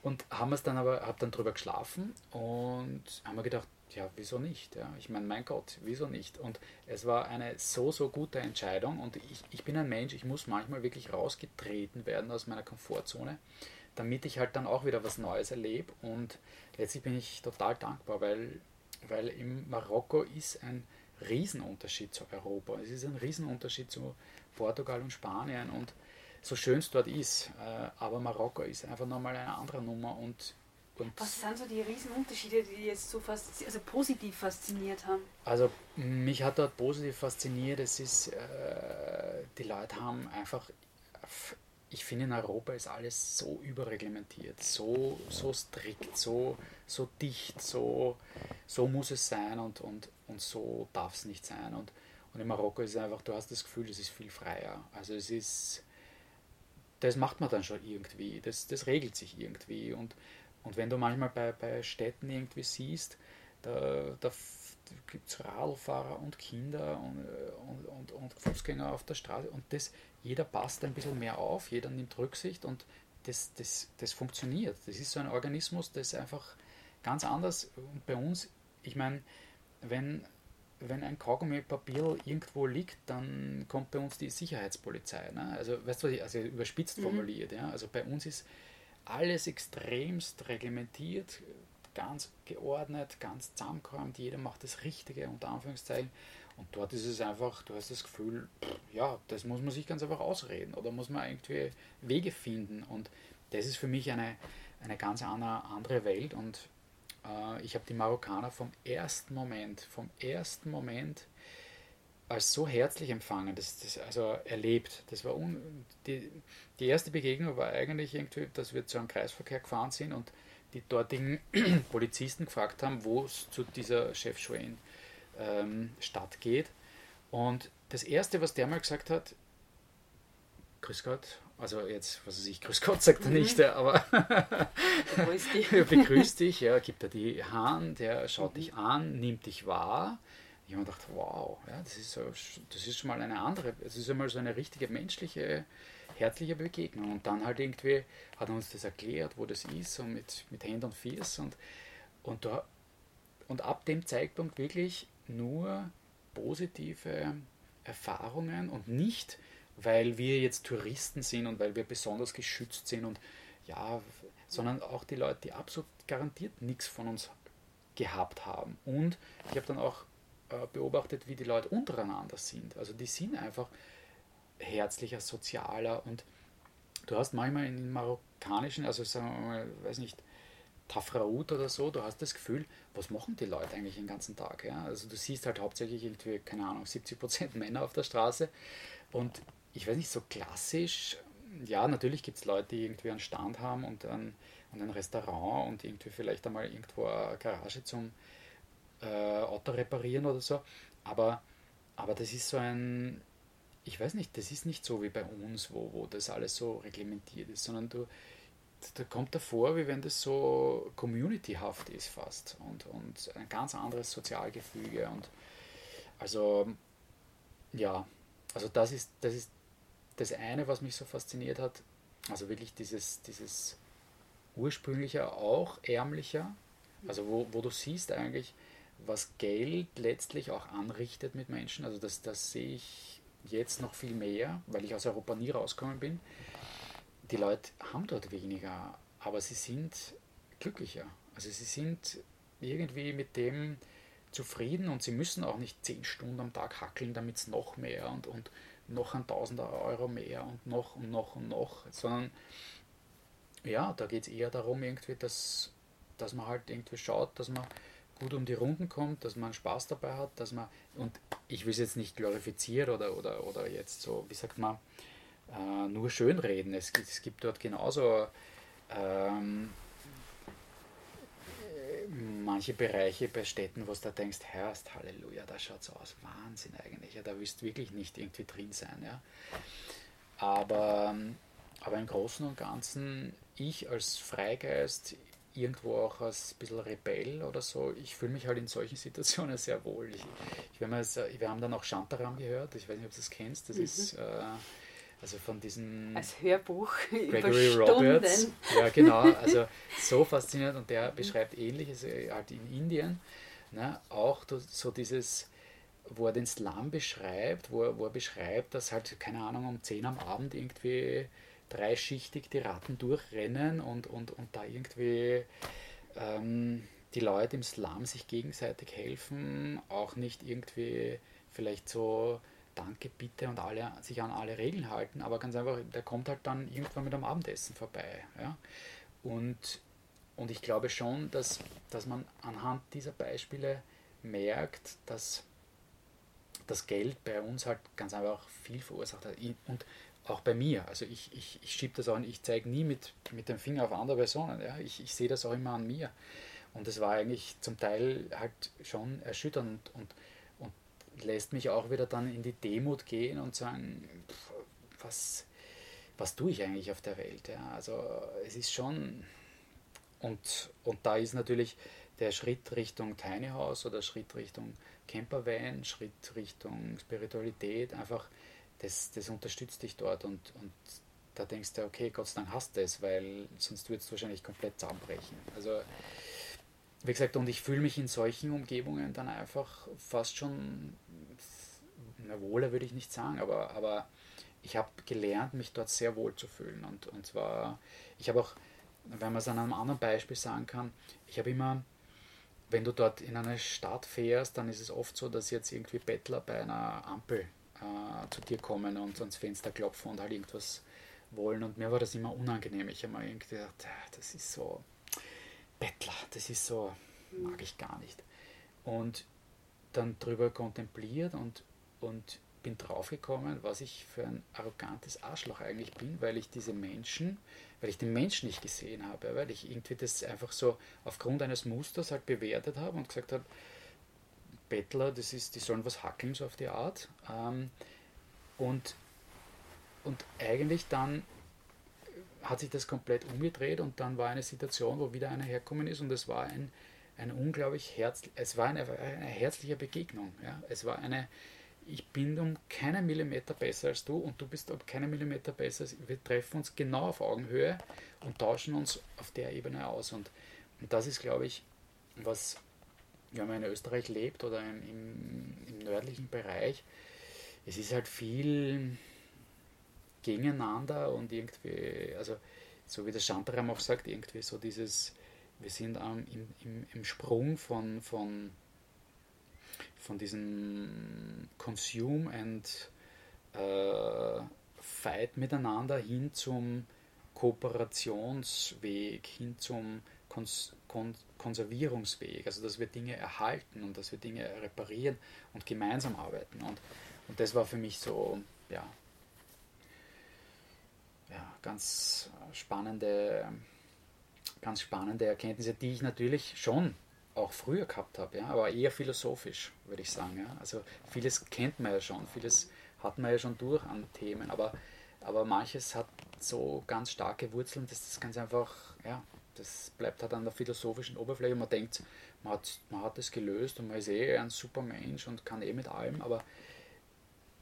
und haben es dann aber, habe dann drüber geschlafen und haben wir gedacht, ja, wieso nicht? Ja? Ich meine, mein Gott, wieso nicht? Und es war eine so, so gute Entscheidung und ich, ich bin ein Mensch, ich muss manchmal wirklich rausgetreten werden aus meiner Komfortzone damit ich halt dann auch wieder was Neues erlebe. Und letztlich bin ich total dankbar, weil, weil im Marokko ist ein Riesenunterschied zu Europa. Es ist ein Riesenunterschied zu Portugal und Spanien. Und so schön es dort ist, äh, aber Marokko ist einfach nochmal eine andere Nummer. Und, und was sind so die Riesenunterschiede, die jetzt so fast, also positiv fasziniert haben? Also mich hat dort positiv fasziniert, es ist, äh, die Leute haben einfach ich finde, in Europa ist alles so überreglementiert, so, so strikt, so, so dicht, so, so muss es sein und, und, und so darf es nicht sein. Und, und in Marokko ist es einfach, du hast das Gefühl, es ist viel freier. Also es ist, das macht man dann schon irgendwie, das, das regelt sich irgendwie. Und, und wenn du manchmal bei, bei Städten irgendwie siehst, da, da gibt es Radlfahrer und Kinder und, und, und, und Fußgänger auf der Straße und das jeder passt ein bisschen mehr auf, jeder nimmt Rücksicht und das, das, das funktioniert. Das ist so ein Organismus, das einfach ganz anders und bei uns, ich meine, wenn, wenn ein Kaugummi-Papier irgendwo liegt, dann kommt bei uns die Sicherheitspolizei. Ne? Also, weißt du, was ich, also überspitzt mhm. formuliert, ja? also bei uns ist alles extremst reglementiert, ganz geordnet, ganz zusammengeräumt, jeder macht das Richtige, unter Anführungszeichen. Und dort ist es einfach, du hast das Gefühl, ja, das muss man sich ganz einfach ausreden oder muss man irgendwie Wege finden. Und das ist für mich eine, eine ganz andere Welt. Und äh, ich habe die Marokkaner vom ersten Moment, vom ersten Moment als so herzlich empfangen, das, das also erlebt. Das war un, die, die erste Begegnung war eigentlich irgendwie, dass wir zu einem Kreisverkehr gefahren sind und die dortigen Polizisten gefragt haben, wo es zu dieser Chefschwein ähm, Stadt geht. Und das Erste, was der mal gesagt hat, Grüß Gott, also jetzt, was weiß ich, Grüß Gott sagt er mhm. nicht, aber Grüß dich. begrüß dich, ja, gibt er die Hand, der schaut mhm. dich an, nimmt dich wahr. Ich habe gedacht, wow, ja, das, ist so, das ist schon mal eine andere, es ist einmal so eine richtige menschliche, herzliche Begegnung. Und dann halt irgendwie hat er uns das erklärt, wo das ist, und mit, mit Händen und Fies. Und, und, da, und ab dem Zeitpunkt wirklich nur positive Erfahrungen und nicht, weil wir jetzt Touristen sind und weil wir besonders geschützt sind und ja, sondern auch die Leute, die absolut garantiert nichts von uns gehabt haben. Und ich habe dann auch äh, beobachtet, wie die Leute untereinander sind. Also die sind einfach herzlicher, sozialer und du hast manchmal in den marokkanischen, also sagen wir mal, weiß nicht, Tafraout oder so, du hast das Gefühl, was machen die Leute eigentlich den ganzen Tag? Ja? Also du siehst halt hauptsächlich irgendwie, keine Ahnung, 70% Männer auf der Straße und ich weiß nicht, so klassisch, ja, natürlich gibt es Leute, die irgendwie einen Stand haben und ein, und ein Restaurant und irgendwie vielleicht einmal irgendwo eine Garage zum äh, Auto reparieren oder so, aber, aber das ist so ein, ich weiß nicht, das ist nicht so wie bei uns, wo, wo das alles so reglementiert ist, sondern du, da kommt davor, wie wenn das so communityhaft ist fast und, und ein ganz anderes Sozialgefüge und also ja, also das ist, das ist das eine, was mich so fasziniert hat, also wirklich dieses, dieses ursprünglicher, auch ärmlicher, also wo, wo du siehst eigentlich, was Geld letztlich auch anrichtet mit Menschen, also das, das sehe ich jetzt noch viel mehr, weil ich aus Europa nie rausgekommen bin, die Leute haben dort weniger, aber sie sind glücklicher. Also sie sind irgendwie mit dem zufrieden und sie müssen auch nicht zehn Stunden am Tag hackeln, damit es noch mehr und, und noch ein Tausender Euro mehr und noch und noch und noch, sondern ja, da geht es eher darum, irgendwie, dass, dass man halt irgendwie schaut, dass man gut um die Runden kommt, dass man Spaß dabei hat, dass man, und ich will es jetzt nicht glorifizieren oder, oder, oder jetzt so, wie sagt man, äh, nur schönreden. Es, es gibt dort genauso ähm, manche Bereiche bei Städten, wo du da denkst, Herrst, Halleluja, da schaut es aus, Wahnsinn eigentlich, ja, da willst du wirklich nicht irgendwie drin sein. Ja. Aber, aber im Großen und Ganzen, ich als Freigeist, irgendwo auch als ein bisschen Rebell oder so, ich fühle mich halt in solchen Situationen sehr wohl. Ich, ich, wir, haben dann auch Shantaram gehört, ich weiß nicht, ob du das kennst, das mhm. ist... Äh, also von diesen als Hörbuch Gregory Roberts. Ja, genau. Also so faszinierend und der beschreibt ähnliches halt in Indien. Ne, auch so dieses, wo er den Slum beschreibt, wo er, wo er beschreibt, dass halt, keine Ahnung, um 10 am Abend irgendwie dreischichtig die Ratten durchrennen und, und, und da irgendwie ähm, die Leute im Slum sich gegenseitig helfen, auch nicht irgendwie vielleicht so Danke, bitte und alle sich an alle Regeln halten, aber ganz einfach, der kommt halt dann irgendwann mit dem Abendessen vorbei. Ja? Und, und ich glaube schon, dass, dass man anhand dieser Beispiele merkt, dass das Geld bei uns halt ganz einfach viel verursacht hat. Und auch bei mir. Also ich, ich, ich schiebe das auch, ich zeige nie mit, mit dem Finger auf andere Personen. Ja? Ich, ich sehe das auch immer an mir. Und es war eigentlich zum Teil halt schon erschütternd und, und lässt mich auch wieder dann in die Demut gehen und sagen, was, was tue ich eigentlich auf der Welt? Ja? Also es ist schon, und, und da ist natürlich der Schritt Richtung Tiny House oder Schritt Richtung Campervan, Schritt Richtung Spiritualität, einfach das, das unterstützt dich dort und, und da denkst du, okay, Gott sei Dank hast du es, weil sonst würdest du wahrscheinlich komplett zusammenbrechen. Also wie gesagt, und ich fühle mich in solchen Umgebungen dann einfach fast schon, na wohler würde ich nicht sagen, aber, aber ich habe gelernt, mich dort sehr wohl zu fühlen. Und, und zwar, ich habe auch, wenn man es an einem anderen Beispiel sagen kann, ich habe immer, wenn du dort in eine Stadt fährst, dann ist es oft so, dass jetzt irgendwie Bettler bei einer Ampel äh, zu dir kommen und ans Fenster klopfen und halt irgendwas wollen. Und mir war das immer unangenehm. Ich habe mir irgendwie gedacht, das ist so, Bettler, das ist so, mag ich gar nicht. Und dann drüber kontempliert und, und bin draufgekommen, was ich für ein arrogantes Arschloch eigentlich bin, weil ich diese Menschen, weil ich den Menschen nicht gesehen habe, weil ich irgendwie das einfach so aufgrund eines Musters halt bewertet habe und gesagt habe, Bettler, das ist, die sollen was hackeln, so auf die Art. Ähm, und, und eigentlich dann hat sich das komplett umgedreht und dann war eine Situation, wo wieder einer herkommen ist und es war ein, ein unglaublich herz, es war eine, eine herzliche Begegnung. Ja? Es war eine, ich bin um keinen Millimeter besser als du und du bist um keinen Millimeter besser. Als, wir treffen uns genau auf Augenhöhe und tauschen uns auf der Ebene aus. Und, und das ist, glaube ich, was, wenn man in Österreich lebt oder im, im, nördlichen Bereich, es ist halt viel gegeneinander und irgendwie, also so wie der Shantaram auch sagt, irgendwie so dieses, wir sind ähm, im, im, im Sprung von, von, von diesem Consume and äh, Fight miteinander hin zum Kooperationsweg, hin zum Kons Kon Konservierungsweg, also dass wir Dinge erhalten und dass wir Dinge reparieren und gemeinsam arbeiten. Und, und das war für mich so, ja, ja, ganz spannende, ganz spannende Erkenntnisse, die ich natürlich schon auch früher gehabt habe, ja, aber eher philosophisch, würde ich sagen. Ja. Also vieles kennt man ja schon, vieles hat man ja schon durch an Themen, aber, aber manches hat so ganz starke Wurzeln, dass das ganz einfach, ja, das bleibt halt an der philosophischen Oberfläche. Man denkt, man hat, man hat es gelöst und man ist eh ein super Mensch und kann eh mit allem, aber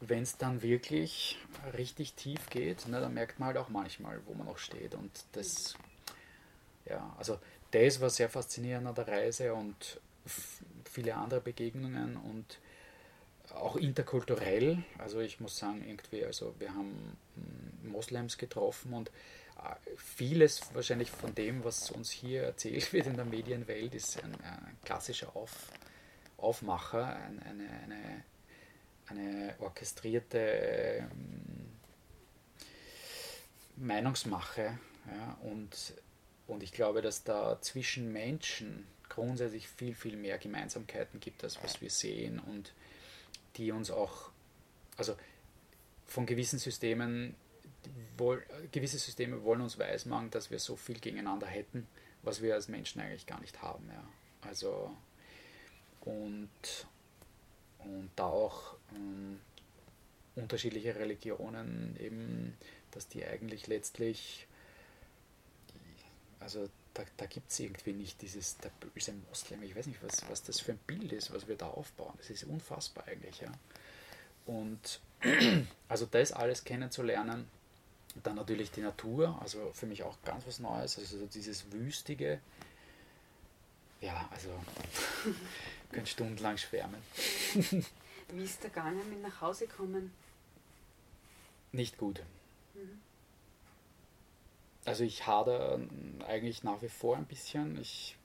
wenn es dann wirklich richtig tief geht, ne, dann merkt man halt auch manchmal, wo man noch steht. Und das, ja, also das war sehr faszinierend an der Reise und viele andere Begegnungen und auch interkulturell. Also ich muss sagen, irgendwie, also wir haben hm, Moslems getroffen und vieles wahrscheinlich von dem, was uns hier erzählt wird in der Medienwelt, ist ein, ein klassischer Auf, Aufmacher, ein, eine, eine eine orchestrierte ähm, Meinungsmache, Ja, und, und ich glaube, dass da zwischen Menschen grundsätzlich viel, viel mehr Gemeinsamkeiten gibt, als was wir sehen und die uns auch, also von gewissen Systemen, gewisse Systeme wollen uns weismachen, dass wir so viel gegeneinander hätten, was wir als Menschen eigentlich gar nicht haben. Ja. Also und, und da auch ähm, unterschiedliche Religionen eben, dass die eigentlich letztlich, also da, da gibt es irgendwie nicht dieses, der böse Moslem, ich weiß nicht, was, was das für ein Bild ist, was wir da aufbauen. Das ist unfassbar eigentlich, ja. Und also das alles kennenzulernen, dann natürlich die Natur, also für mich auch ganz was Neues, also dieses Wüstige, ja, also könnte stundenlang schwärmen. Wie ist der Garner mit nach Hause kommen? Nicht gut. Mhm. Also ich hader eigentlich nach wie vor ein bisschen. Ich,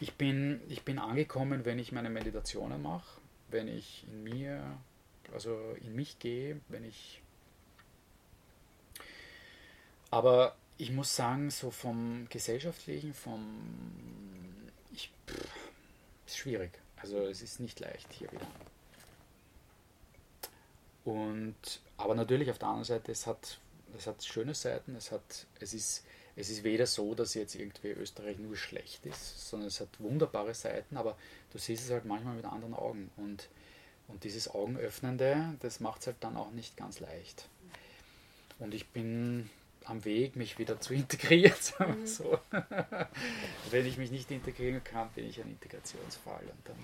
ich, bin, ich bin angekommen, wenn ich meine Meditationen mache, wenn ich in mir, also in mich gehe, wenn ich. Aber ich muss sagen, so vom Gesellschaftlichen, vom. Ich, pff, ist schwierig. Also es ist nicht leicht hier wieder. Und, aber natürlich auf der anderen Seite, es hat, es hat schöne Seiten, es, hat, es, ist, es ist weder so, dass jetzt irgendwie Österreich nur schlecht ist, sondern es hat wunderbare Seiten, aber du siehst es halt manchmal mit anderen Augen. Und, und dieses Augenöffnende, das macht es halt dann auch nicht ganz leicht. Und ich bin am Weg, mich wieder zu integrieren, sagen wir mhm. so. Wenn ich mich nicht integrieren kann, bin ich ein Integrationsfall. Und dann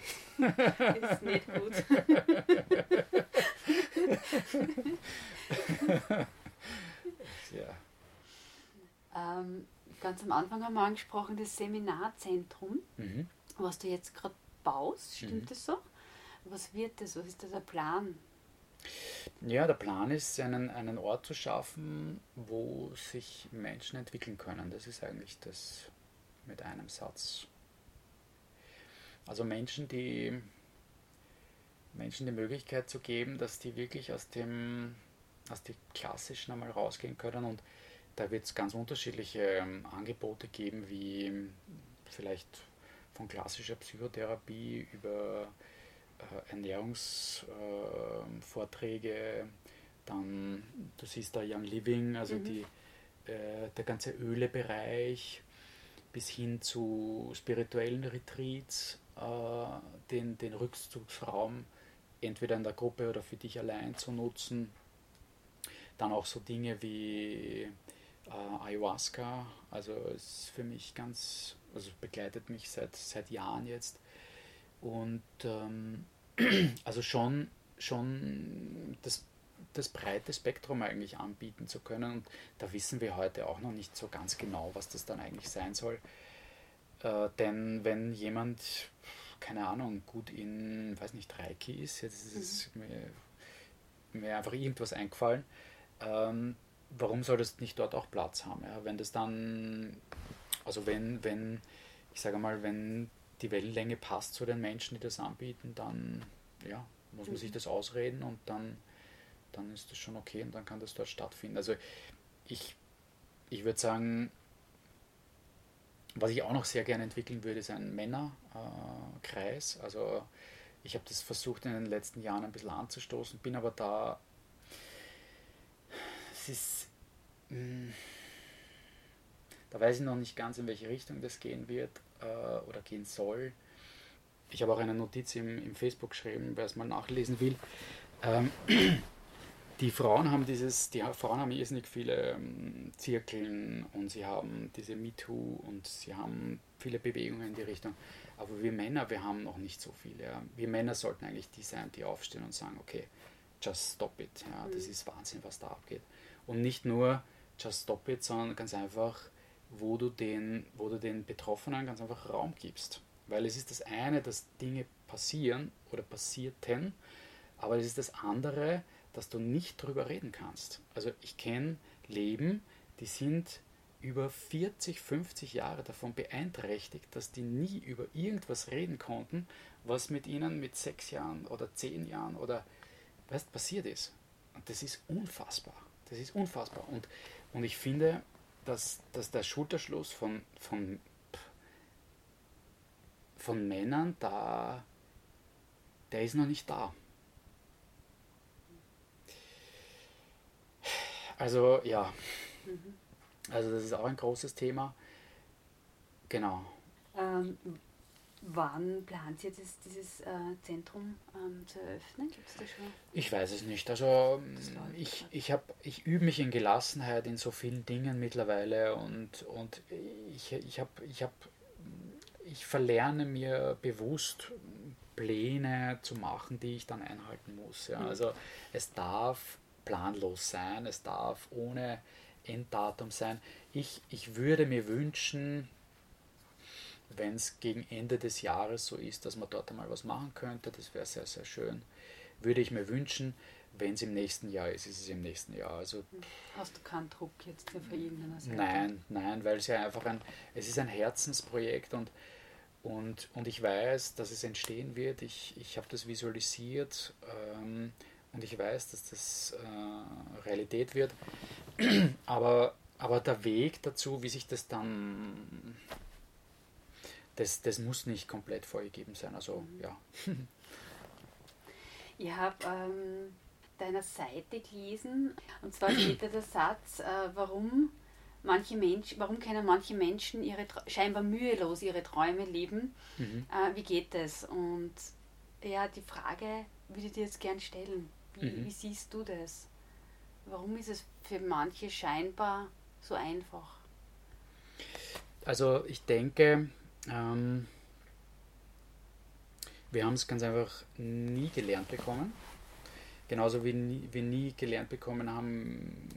ist nicht gut. ja. Ähm, ganz am Anfang haben wir angesprochen, das Seminarzentrum, mhm. was du jetzt gerade baust, stimmt mhm. das so? Was wird das? Was ist da der Plan? Ja, der Plan ist, einen, einen Ort zu schaffen, wo sich Menschen entwickeln können. Das ist eigentlich das mit einem Satz. Also Menschen, die Menschen die Möglichkeit zu geben, dass die wirklich aus dem, aus dem Klassischen einmal rausgehen können und da wird es ganz unterschiedliche ähm, Angebote geben, wie vielleicht von klassischer Psychotherapie über Ernährungsvorträge, dann, du siehst da Young Living, also mhm. die, äh, der ganze Ölebereich bis hin zu spirituellen Retreats, äh, den, den Rückzugsraum entweder in der Gruppe oder für dich allein zu nutzen. Dann auch so Dinge wie äh, Ayahuasca, also ist für mich ganz, also begleitet mich seit, seit Jahren jetzt und ähm, also schon, schon das, das breite Spektrum eigentlich anbieten zu können. Und da wissen wir heute auch noch nicht so ganz genau, was das dann eigentlich sein soll. Äh, denn wenn jemand, keine Ahnung, gut in, weiß nicht, Reiki ist, jetzt ist mhm. mir, mir einfach irgendwas eingefallen, ähm, warum soll das nicht dort auch Platz haben? Ja? Wenn das dann, also wenn, wenn, ich sage mal, wenn die Wellenlänge passt zu den Menschen, die das anbieten, dann ja, muss man sich mhm. das ausreden und dann, dann ist das schon okay und dann kann das dort stattfinden. Also ich, ich würde sagen, was ich auch noch sehr gerne entwickeln würde, ist ein Männerkreis. Äh, also ich habe das versucht in den letzten Jahren ein bisschen anzustoßen, bin aber da, es ist, mh, hm, da weiß ich noch nicht ganz, in welche Richtung das gehen wird äh, oder gehen soll. Ich habe auch eine Notiz im, im Facebook geschrieben, wer es mal nachlesen will. Ähm, die Frauen haben dieses, die Frauen haben irrsinnig viele ähm, Zirkeln und sie haben diese MeToo und sie haben viele Bewegungen in die Richtung. Aber wir Männer, wir haben noch nicht so viele. Ja. Wir Männer sollten eigentlich die sein, die aufstehen und sagen, okay, just stop it. Ja, das mhm. ist Wahnsinn, was da abgeht. Und nicht nur just stop it, sondern ganz einfach wo du den, wo du den Betroffenen ganz einfach Raum gibst. Weil es ist das eine, dass Dinge passieren oder passierten, aber es ist das andere, dass du nicht drüber reden kannst. Also ich kenne Leben, die sind über 40, 50 Jahre davon beeinträchtigt, dass die nie über irgendwas reden konnten, was mit ihnen mit sechs Jahren oder zehn Jahren oder weißt, passiert ist. Und das ist unfassbar. Das ist unfassbar. Und, und ich finde, dass, dass der Schulterschluss von, von, von Männern da, der ist noch nicht da. Also ja, mhm. also das ist auch ein großes Thema. Genau. Ähm, wann plant ihr das, dieses äh, Zentrum ähm, zu eröffnen? Gibt es da schon? Ich weiß es nicht. Also ich, ich, hab, ich übe mich in Gelassenheit in so vielen Dingen mittlerweile und, und ich, ich, hab, ich, hab, ich verlerne mir bewusst Pläne zu machen, die ich dann einhalten muss. Ja. Mhm. Also es darf planlos sein, es darf ohne Enddatum sein. Ich, ich würde mir wünschen, wenn es gegen Ende des Jahres so ist, dass man dort einmal was machen könnte, das wäre sehr, sehr schön. Würde ich mir wünschen, wenn es im nächsten Jahr ist, ist es im nächsten Jahr. Also, Hast du keinen Druck jetzt für irgendeiner Seite? Nein, nein, weil es ja einfach ein, es ist ein Herzensprojekt und, und, und ich weiß, dass es entstehen wird. Ich, ich habe das visualisiert. Ähm, und ich weiß, dass das äh, Realität wird. aber, aber der Weg dazu, wie sich das dann, das, das muss nicht komplett vorgegeben sein. Also mhm. ja. Ich habe ähm, deiner Seite gelesen, und zwar steht da der Satz, äh, warum manche Menschen, warum können manche Menschen ihre scheinbar mühelos ihre Träume leben? Mhm. Äh, wie geht das? Und ja, die Frage würde ich dir jetzt gern stellen. Wie, mhm. wie siehst du das? Warum ist es für manche scheinbar so einfach? Also ich denke, ähm, wir haben es ganz einfach nie gelernt bekommen. Genauso wie nie, wir nie gelernt bekommen haben,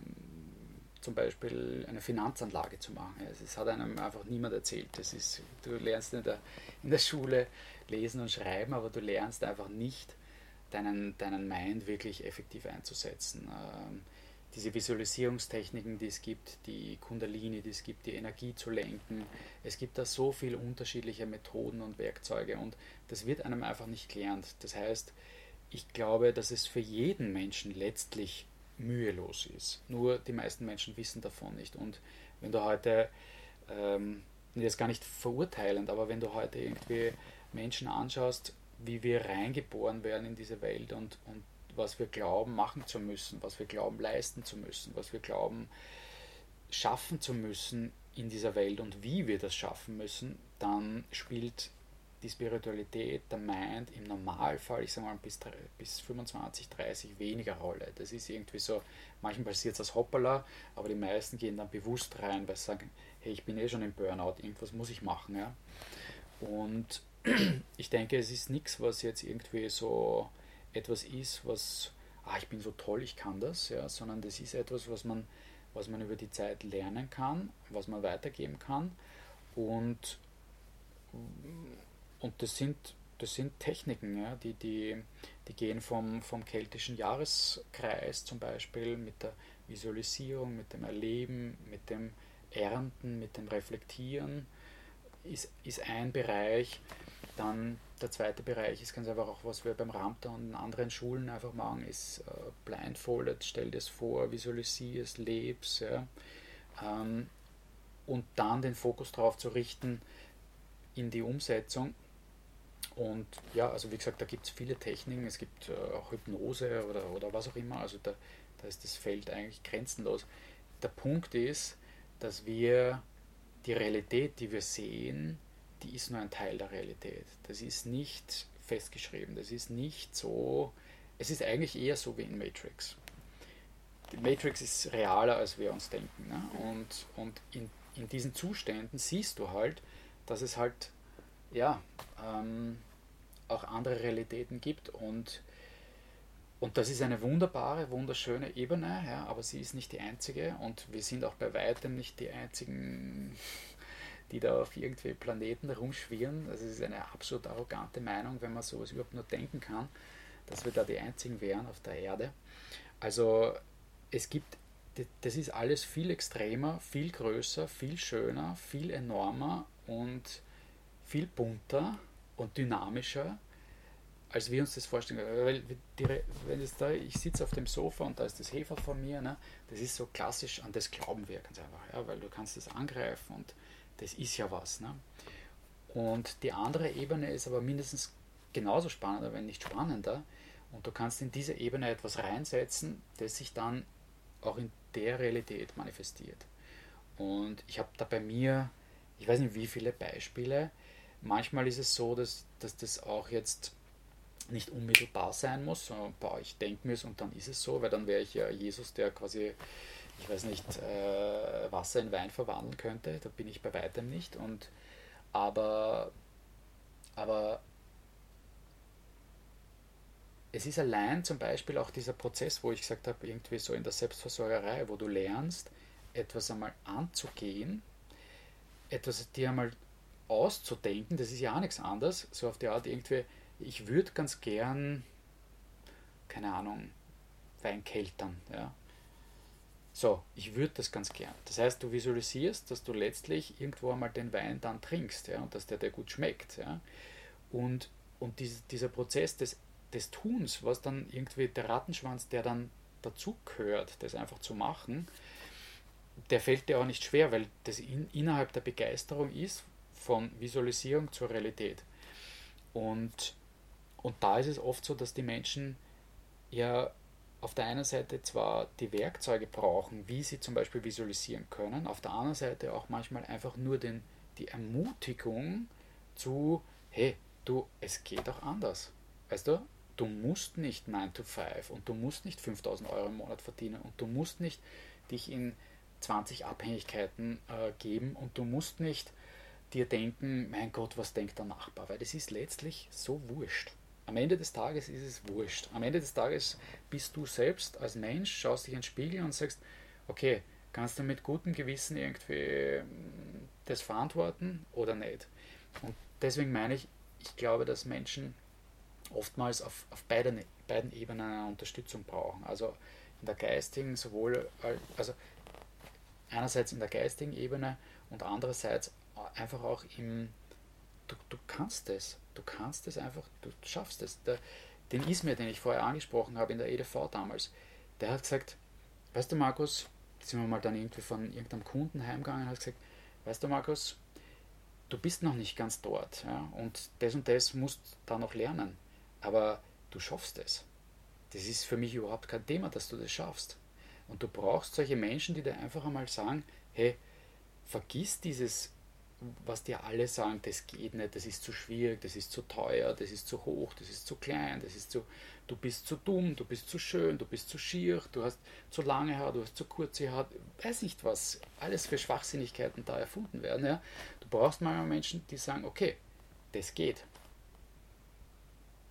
zum Beispiel eine Finanzanlage zu machen. Es hat einem einfach niemand erzählt. Das ist, du lernst in der, in der Schule lesen und schreiben, aber du lernst einfach nicht, deinen, deinen Mind wirklich effektiv einzusetzen. Ähm, diese Visualisierungstechniken, die es gibt, die Kundalini, die es gibt, die Energie zu lenken. Es gibt da so viele unterschiedliche Methoden und Werkzeuge und das wird einem einfach nicht gelernt. Das heißt, ich glaube, dass es für jeden Menschen letztlich mühelos ist. Nur die meisten Menschen wissen davon nicht. Und wenn du heute, ähm, jetzt gar nicht verurteilend, aber wenn du heute irgendwie Menschen anschaust, wie wir reingeboren werden in diese Welt und, und was wir glauben machen zu müssen, was wir glauben leisten zu müssen, was wir glauben schaffen zu müssen in dieser Welt und wie wir das schaffen müssen, dann spielt die Spiritualität, der Mind im Normalfall, ich sage mal bis, bis 25, 30 weniger Rolle. Das ist irgendwie so, manchmal passiert als Hoppala, aber die meisten gehen dann bewusst rein, weil sie sagen, hey, ich bin eh schon im Burnout, irgendwas muss ich machen. Ja? Und ich denke, es ist nichts, was jetzt irgendwie so etwas ist, was, ah, ich bin so toll, ich kann das, ja, sondern das ist etwas, was man, was man über die Zeit lernen kann, was man weitergeben kann. Und, und das sind das sind Techniken, ja, die, die, die gehen vom, vom keltischen Jahreskreis zum Beispiel mit der Visualisierung, mit dem Erleben, mit dem Ernten, mit dem Reflektieren, ist, ist ein Bereich. Dann der zweite Bereich ist ganz einfach auch, was wir beim Ramta und anderen Schulen einfach machen, ist äh, blindfolded, stell dir es vor, visualisier es, lebst. Ja. Ähm, und dann den Fokus darauf zu richten in die Umsetzung. Und ja, also wie gesagt, da gibt es viele Techniken, es gibt äh, auch Hypnose oder, oder was auch immer, also da, da ist das Feld eigentlich grenzenlos. Der Punkt ist, dass wir die Realität, die wir sehen, die ist nur ein Teil der Realität. Das ist nicht festgeschrieben. Das ist nicht so. Es ist eigentlich eher so wie in Matrix. Die Matrix ist realer, als wir uns denken. Ne? Und, und in, in diesen Zuständen siehst du halt, dass es halt ja, ähm, auch andere Realitäten gibt. Und, und das ist eine wunderbare, wunderschöne Ebene, ja, aber sie ist nicht die einzige. Und wir sind auch bei weitem nicht die einzigen die da auf irgendwie Planeten rumschwirren. Das ist eine absolut arrogante Meinung, wenn man sowas überhaupt nur denken kann, dass wir da die einzigen wären auf der Erde. Also es gibt, das ist alles viel extremer, viel größer, viel schöner, viel enormer und viel bunter und dynamischer, als wir uns das vorstellen. Weil die, wenn es da, ich sitze auf dem Sofa und da ist das Hefer von mir, ne, das ist so klassisch, an das glauben wir ganz einfach, ja, weil du kannst das angreifen und das ist ja was. Ne? Und die andere Ebene ist aber mindestens genauso spannender, wenn nicht spannender. Und du kannst in diese Ebene etwas reinsetzen, das sich dann auch in der Realität manifestiert. Und ich habe da bei mir, ich weiß nicht wie viele Beispiele, manchmal ist es so, dass, dass das auch jetzt nicht unmittelbar sein muss, sondern boah, ich denke mir es und dann ist es so, weil dann wäre ich ja Jesus, der quasi, ich weiß nicht, äh, Wasser in Wein verwandeln könnte. Da bin ich bei weitem nicht. Und aber, aber es ist allein zum Beispiel auch dieser Prozess, wo ich gesagt habe, irgendwie so in der Selbstversorgerei, wo du lernst, etwas einmal anzugehen, etwas dir einmal auszudenken, das ist ja auch nichts anderes, so auf die Art irgendwie, ich würde ganz gern, keine Ahnung, Wein keltern, ja. So, ich würde das ganz gern. Das heißt, du visualisierst, dass du letztlich irgendwo einmal den Wein dann trinkst, ja, und dass der dir gut schmeckt, ja. Und, und dies, dieser Prozess des, des Tuns, was dann irgendwie der Rattenschwanz, der dann dazu gehört, das einfach zu machen, der fällt dir auch nicht schwer, weil das in, innerhalb der Begeisterung ist von Visualisierung zur Realität. Und und da ist es oft so, dass die Menschen ja auf der einen Seite zwar die Werkzeuge brauchen, wie sie zum Beispiel visualisieren können, auf der anderen Seite auch manchmal einfach nur den, die Ermutigung zu, hey, du, es geht auch anders. Weißt du, du musst nicht 9 to 5 und du musst nicht 5000 Euro im Monat verdienen und du musst nicht dich in 20 Abhängigkeiten äh, geben und du musst nicht dir denken, mein Gott, was denkt der Nachbar, weil das ist letztlich so wurscht. Am Ende des Tages ist es wurscht. Am Ende des Tages bist du selbst als Mensch, schaust dich in den Spiegel und sagst, okay, kannst du mit gutem Gewissen irgendwie hm, das verantworten oder nicht? Und deswegen meine ich, ich glaube, dass Menschen oftmals auf, auf beiden, beiden Ebenen eine Unterstützung brauchen. Also in der geistigen, sowohl, also einerseits in der geistigen Ebene und andererseits einfach auch im, du, du kannst es. Du kannst es einfach, du schaffst es. Der, den Ismir, den ich vorher angesprochen habe in der EDV damals, der hat gesagt, weißt du Markus, sind wir mal dann irgendwie von irgendeinem Kunden heimgegangen und hat gesagt, weißt du Markus, du bist noch nicht ganz dort ja, und das und das musst du da noch lernen, aber du schaffst es. Das ist für mich überhaupt kein Thema, dass du das schaffst. Und du brauchst solche Menschen, die dir einfach einmal sagen, hey, vergiss dieses was dir alle sagen, das geht nicht, das ist zu schwierig, das ist zu teuer, das ist zu hoch, das ist zu klein, das ist zu, du bist zu dumm, du bist zu schön, du bist zu schier, du hast zu lange Haare, du hast zu kurze Haare, weiß nicht was, alles für Schwachsinnigkeiten da erfunden werden. Ja. Du brauchst manchmal Menschen, die sagen, okay, das geht.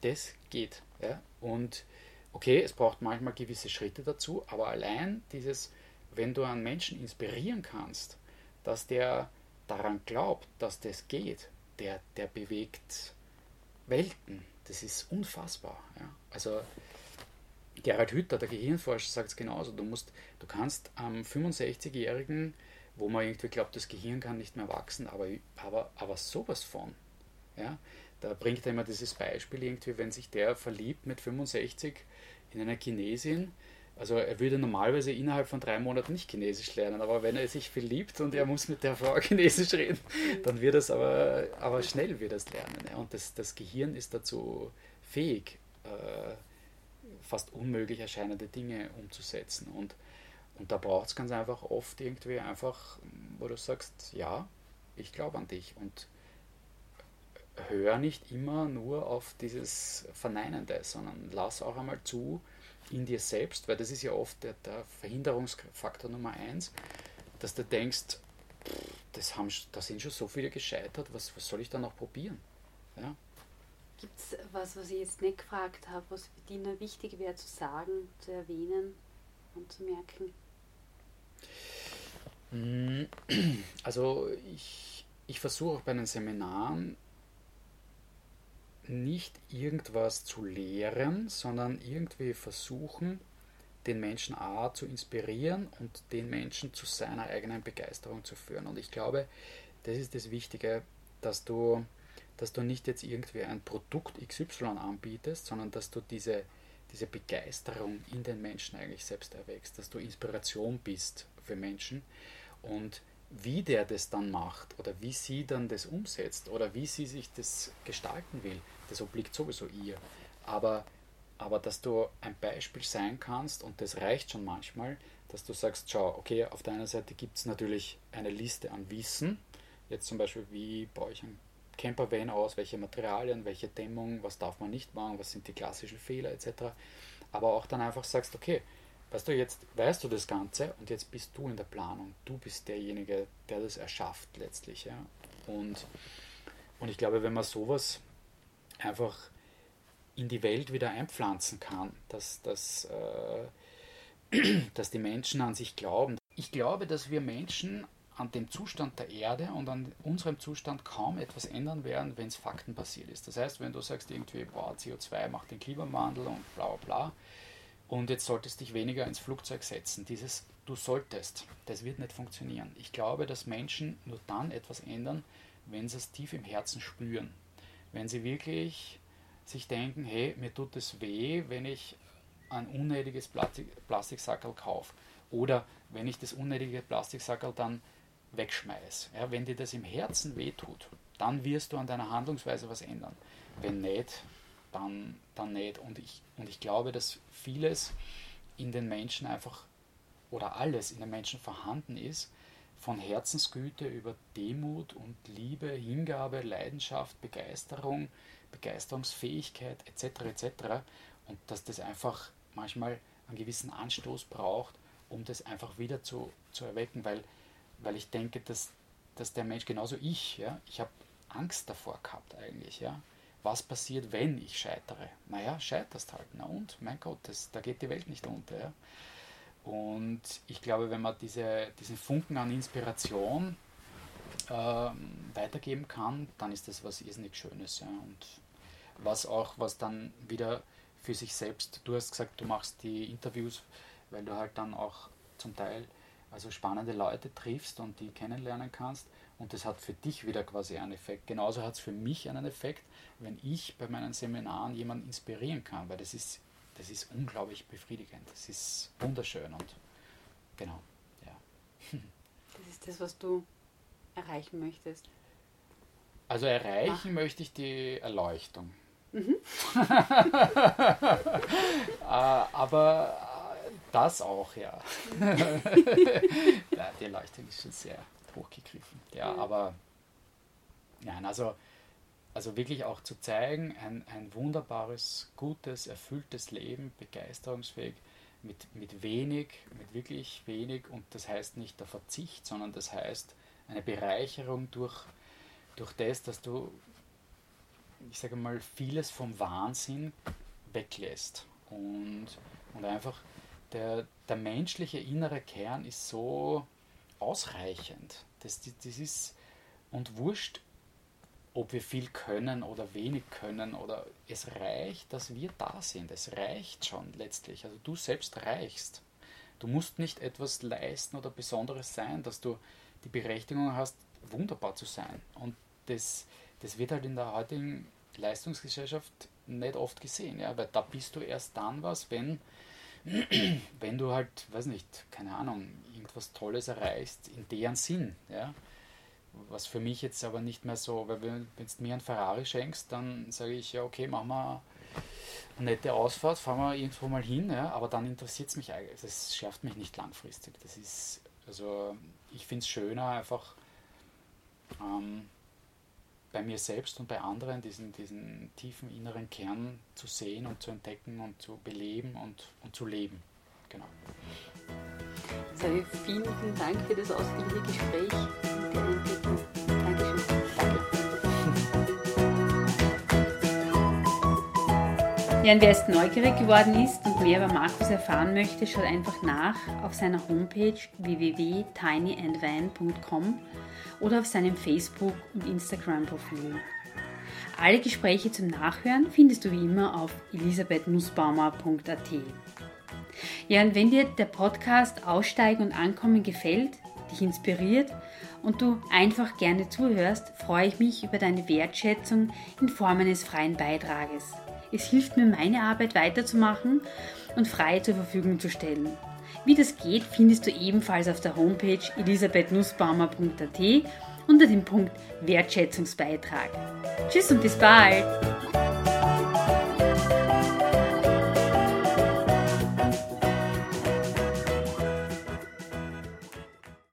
Das geht. Ja. Und okay, es braucht manchmal gewisse Schritte dazu, aber allein dieses, wenn du einen Menschen inspirieren kannst, dass der daran glaubt, dass das geht, der, der bewegt Welten. Das ist unfassbar. Ja. Also Gerhard Hütter, der Gehirnforscher, sagt es genauso. Du, musst, du kannst am 65-Jährigen, wo man irgendwie glaubt, das Gehirn kann nicht mehr wachsen, aber, aber, aber sowas von. Ja. Da bringt er immer dieses Beispiel, irgendwie, wenn sich der verliebt mit 65 in eine Chinesin, also er würde normalerweise innerhalb von drei Monaten nicht Chinesisch lernen, aber wenn er sich verliebt und er muss mit der Frau Chinesisch reden, dann wird es aber, aber schnell wird es lernen. Und das, das Gehirn ist dazu fähig, äh, fast unmöglich erscheinende Dinge umzusetzen. Und, und da braucht es ganz einfach oft irgendwie einfach, wo du sagst, ja, ich glaube an dich. Und hör nicht immer nur auf dieses Verneinende, sondern lass auch einmal zu, in dir selbst, weil das ist ja oft der, der Verhinderungsfaktor Nummer eins, dass du denkst, das haben, da sind schon so viele gescheitert, was, was soll ich da noch probieren? Ja? Gibt es was, was ich jetzt nicht gefragt habe, was für dich noch wichtig wäre zu sagen, zu erwähnen und zu merken? Mm, also ich, ich versuche auch bei den Seminaren nicht irgendwas zu lehren, sondern irgendwie versuchen, den Menschen A zu inspirieren und den Menschen zu seiner eigenen Begeisterung zu führen. Und ich glaube, das ist das Wichtige, dass du, dass du nicht jetzt irgendwie ein Produkt XY anbietest, sondern dass du diese, diese Begeisterung in den Menschen eigentlich selbst erwächst, dass du Inspiration bist für Menschen und wie der das dann macht oder wie sie dann das umsetzt oder wie sie sich das gestalten will, das obliegt sowieso ihr. Aber, aber dass du ein Beispiel sein kannst und das reicht schon manchmal, dass du sagst, schau, okay, auf der einen Seite gibt es natürlich eine Liste an Wissen, jetzt zum Beispiel, wie baue ich ein Campervan aus, welche Materialien, welche Dämmung, was darf man nicht machen, was sind die klassischen Fehler etc. Aber auch dann einfach sagst, okay, weißt du, jetzt weißt du das Ganze und jetzt bist du in der Planung. Du bist derjenige, der das erschafft letztlich. Ja? Und, und ich glaube, wenn man sowas einfach in die Welt wieder einpflanzen kann, dass, dass äh, dass die Menschen an sich glauben. Ich glaube, dass wir Menschen an dem Zustand der Erde und an unserem Zustand kaum etwas ändern werden, wenn es faktenbasiert ist. Das heißt, wenn du sagst irgendwie, boah, CO2 macht den Klimawandel und bla bla bla, und jetzt solltest du dich weniger ins Flugzeug setzen, dieses du solltest, das wird nicht funktionieren. Ich glaube, dass Menschen nur dann etwas ändern, wenn sie es tief im Herzen spüren. Wenn sie wirklich sich denken, hey, mir tut es weh, wenn ich ein unnötiges Plastik, Plastiksackerl kaufe. Oder wenn ich das unnötige Plastiksackerl dann wegschmeiße. Ja, wenn dir das im Herzen wehtut, dann wirst du an deiner Handlungsweise was ändern. Wenn nicht, dann, dann nicht. Und ich, und ich glaube, dass vieles in den Menschen einfach oder alles in den Menschen vorhanden ist, von Herzensgüte über Demut und Liebe, Hingabe, Leidenschaft, Begeisterung, Begeisterungsfähigkeit etc. etc. Und dass das einfach manchmal einen gewissen Anstoß braucht, um das einfach wieder zu, zu erwecken, weil, weil ich denke, dass, dass der Mensch, genauso ich, ja, ich habe Angst davor gehabt eigentlich, ja. Was passiert, wenn ich scheitere? Naja, scheiterst halt. Na und, mein Gott, das, da geht die Welt nicht unter. Ja. Und ich glaube, wenn man diese, diesen Funken an Inspiration äh, weitergeben kann, dann ist das was irrsinnig Schönes. Ja. Und was auch, was dann wieder für sich selbst. Du hast gesagt, du machst die Interviews, weil du halt dann auch zum Teil also spannende Leute triffst und die kennenlernen kannst. Und das hat für dich wieder quasi einen Effekt. Genauso hat es für mich einen Effekt, wenn ich bei meinen Seminaren jemanden inspirieren kann, weil das ist, das ist unglaublich befriedigend. Das ist wunderschön und genau, ja. Das ist das, was du erreichen möchtest. Also erreichen Mach. möchte ich die Erleuchtung. Mhm. Aber äh, das auch, ja. ja. Die Erleuchtung ist schon sehr hochgegriffen. Ja, ja. aber nein, also, also wirklich auch zu zeigen, ein, ein wunderbares, gutes, erfülltes Leben, begeisterungsfähig, mit, mit wenig, mit wirklich wenig und das heißt nicht der Verzicht, sondern das heißt eine Bereicherung durch, durch das, dass du ich sage mal, vieles vom Wahnsinn weglässt. Und, und einfach der, der menschliche innere Kern ist so ausreichend. Das, das ist, und wurscht, ob wir viel können oder wenig können, oder es reicht, dass wir da sind. Es reicht schon letztlich. Also du selbst reichst. Du musst nicht etwas leisten oder Besonderes sein, dass du die Berechtigung hast, wunderbar zu sein. Und das, das wird halt in der heutigen Leistungsgesellschaft nicht oft gesehen, ja, weil da bist du erst dann was, wenn, wenn du halt, weiß nicht, keine Ahnung, irgendwas Tolles erreichst in deren Sinn, ja. Was für mich jetzt aber nicht mehr so, weil wenn, du mir ein Ferrari schenkst, dann sage ich, ja, okay, machen wir eine nette Ausfahrt, fahren wir irgendwo mal hin, ja, aber dann interessiert es mich eigentlich, das schärft mich nicht langfristig. Das ist, also ich finde es schöner, einfach ähm, bei mir selbst und bei anderen diesen, diesen tiefen inneren Kern zu sehen und zu entdecken und zu beleben und, und zu leben. Genau. Sage vielen, Dank für das ausführliche Gespräch und die. Ja, wer jetzt neugierig geworden ist und mehr über Markus erfahren möchte, schaut einfach nach auf seiner Homepage www.tinyandvan.com oder auf seinem Facebook- und Instagram-Profil. Alle Gespräche zum Nachhören findest du wie immer auf elisabethnussbaumer.at. Ja, und wenn dir der Podcast Aussteigen und Ankommen gefällt, dich inspiriert und du einfach gerne zuhörst, freue ich mich über deine Wertschätzung in Form eines freien Beitrages. Es hilft mir, meine Arbeit weiterzumachen und frei zur Verfügung zu stellen. Wie das geht, findest du ebenfalls auf der Homepage elisabethnussbaumer.at unter dem Punkt Wertschätzungsbeitrag. Tschüss und bis bald!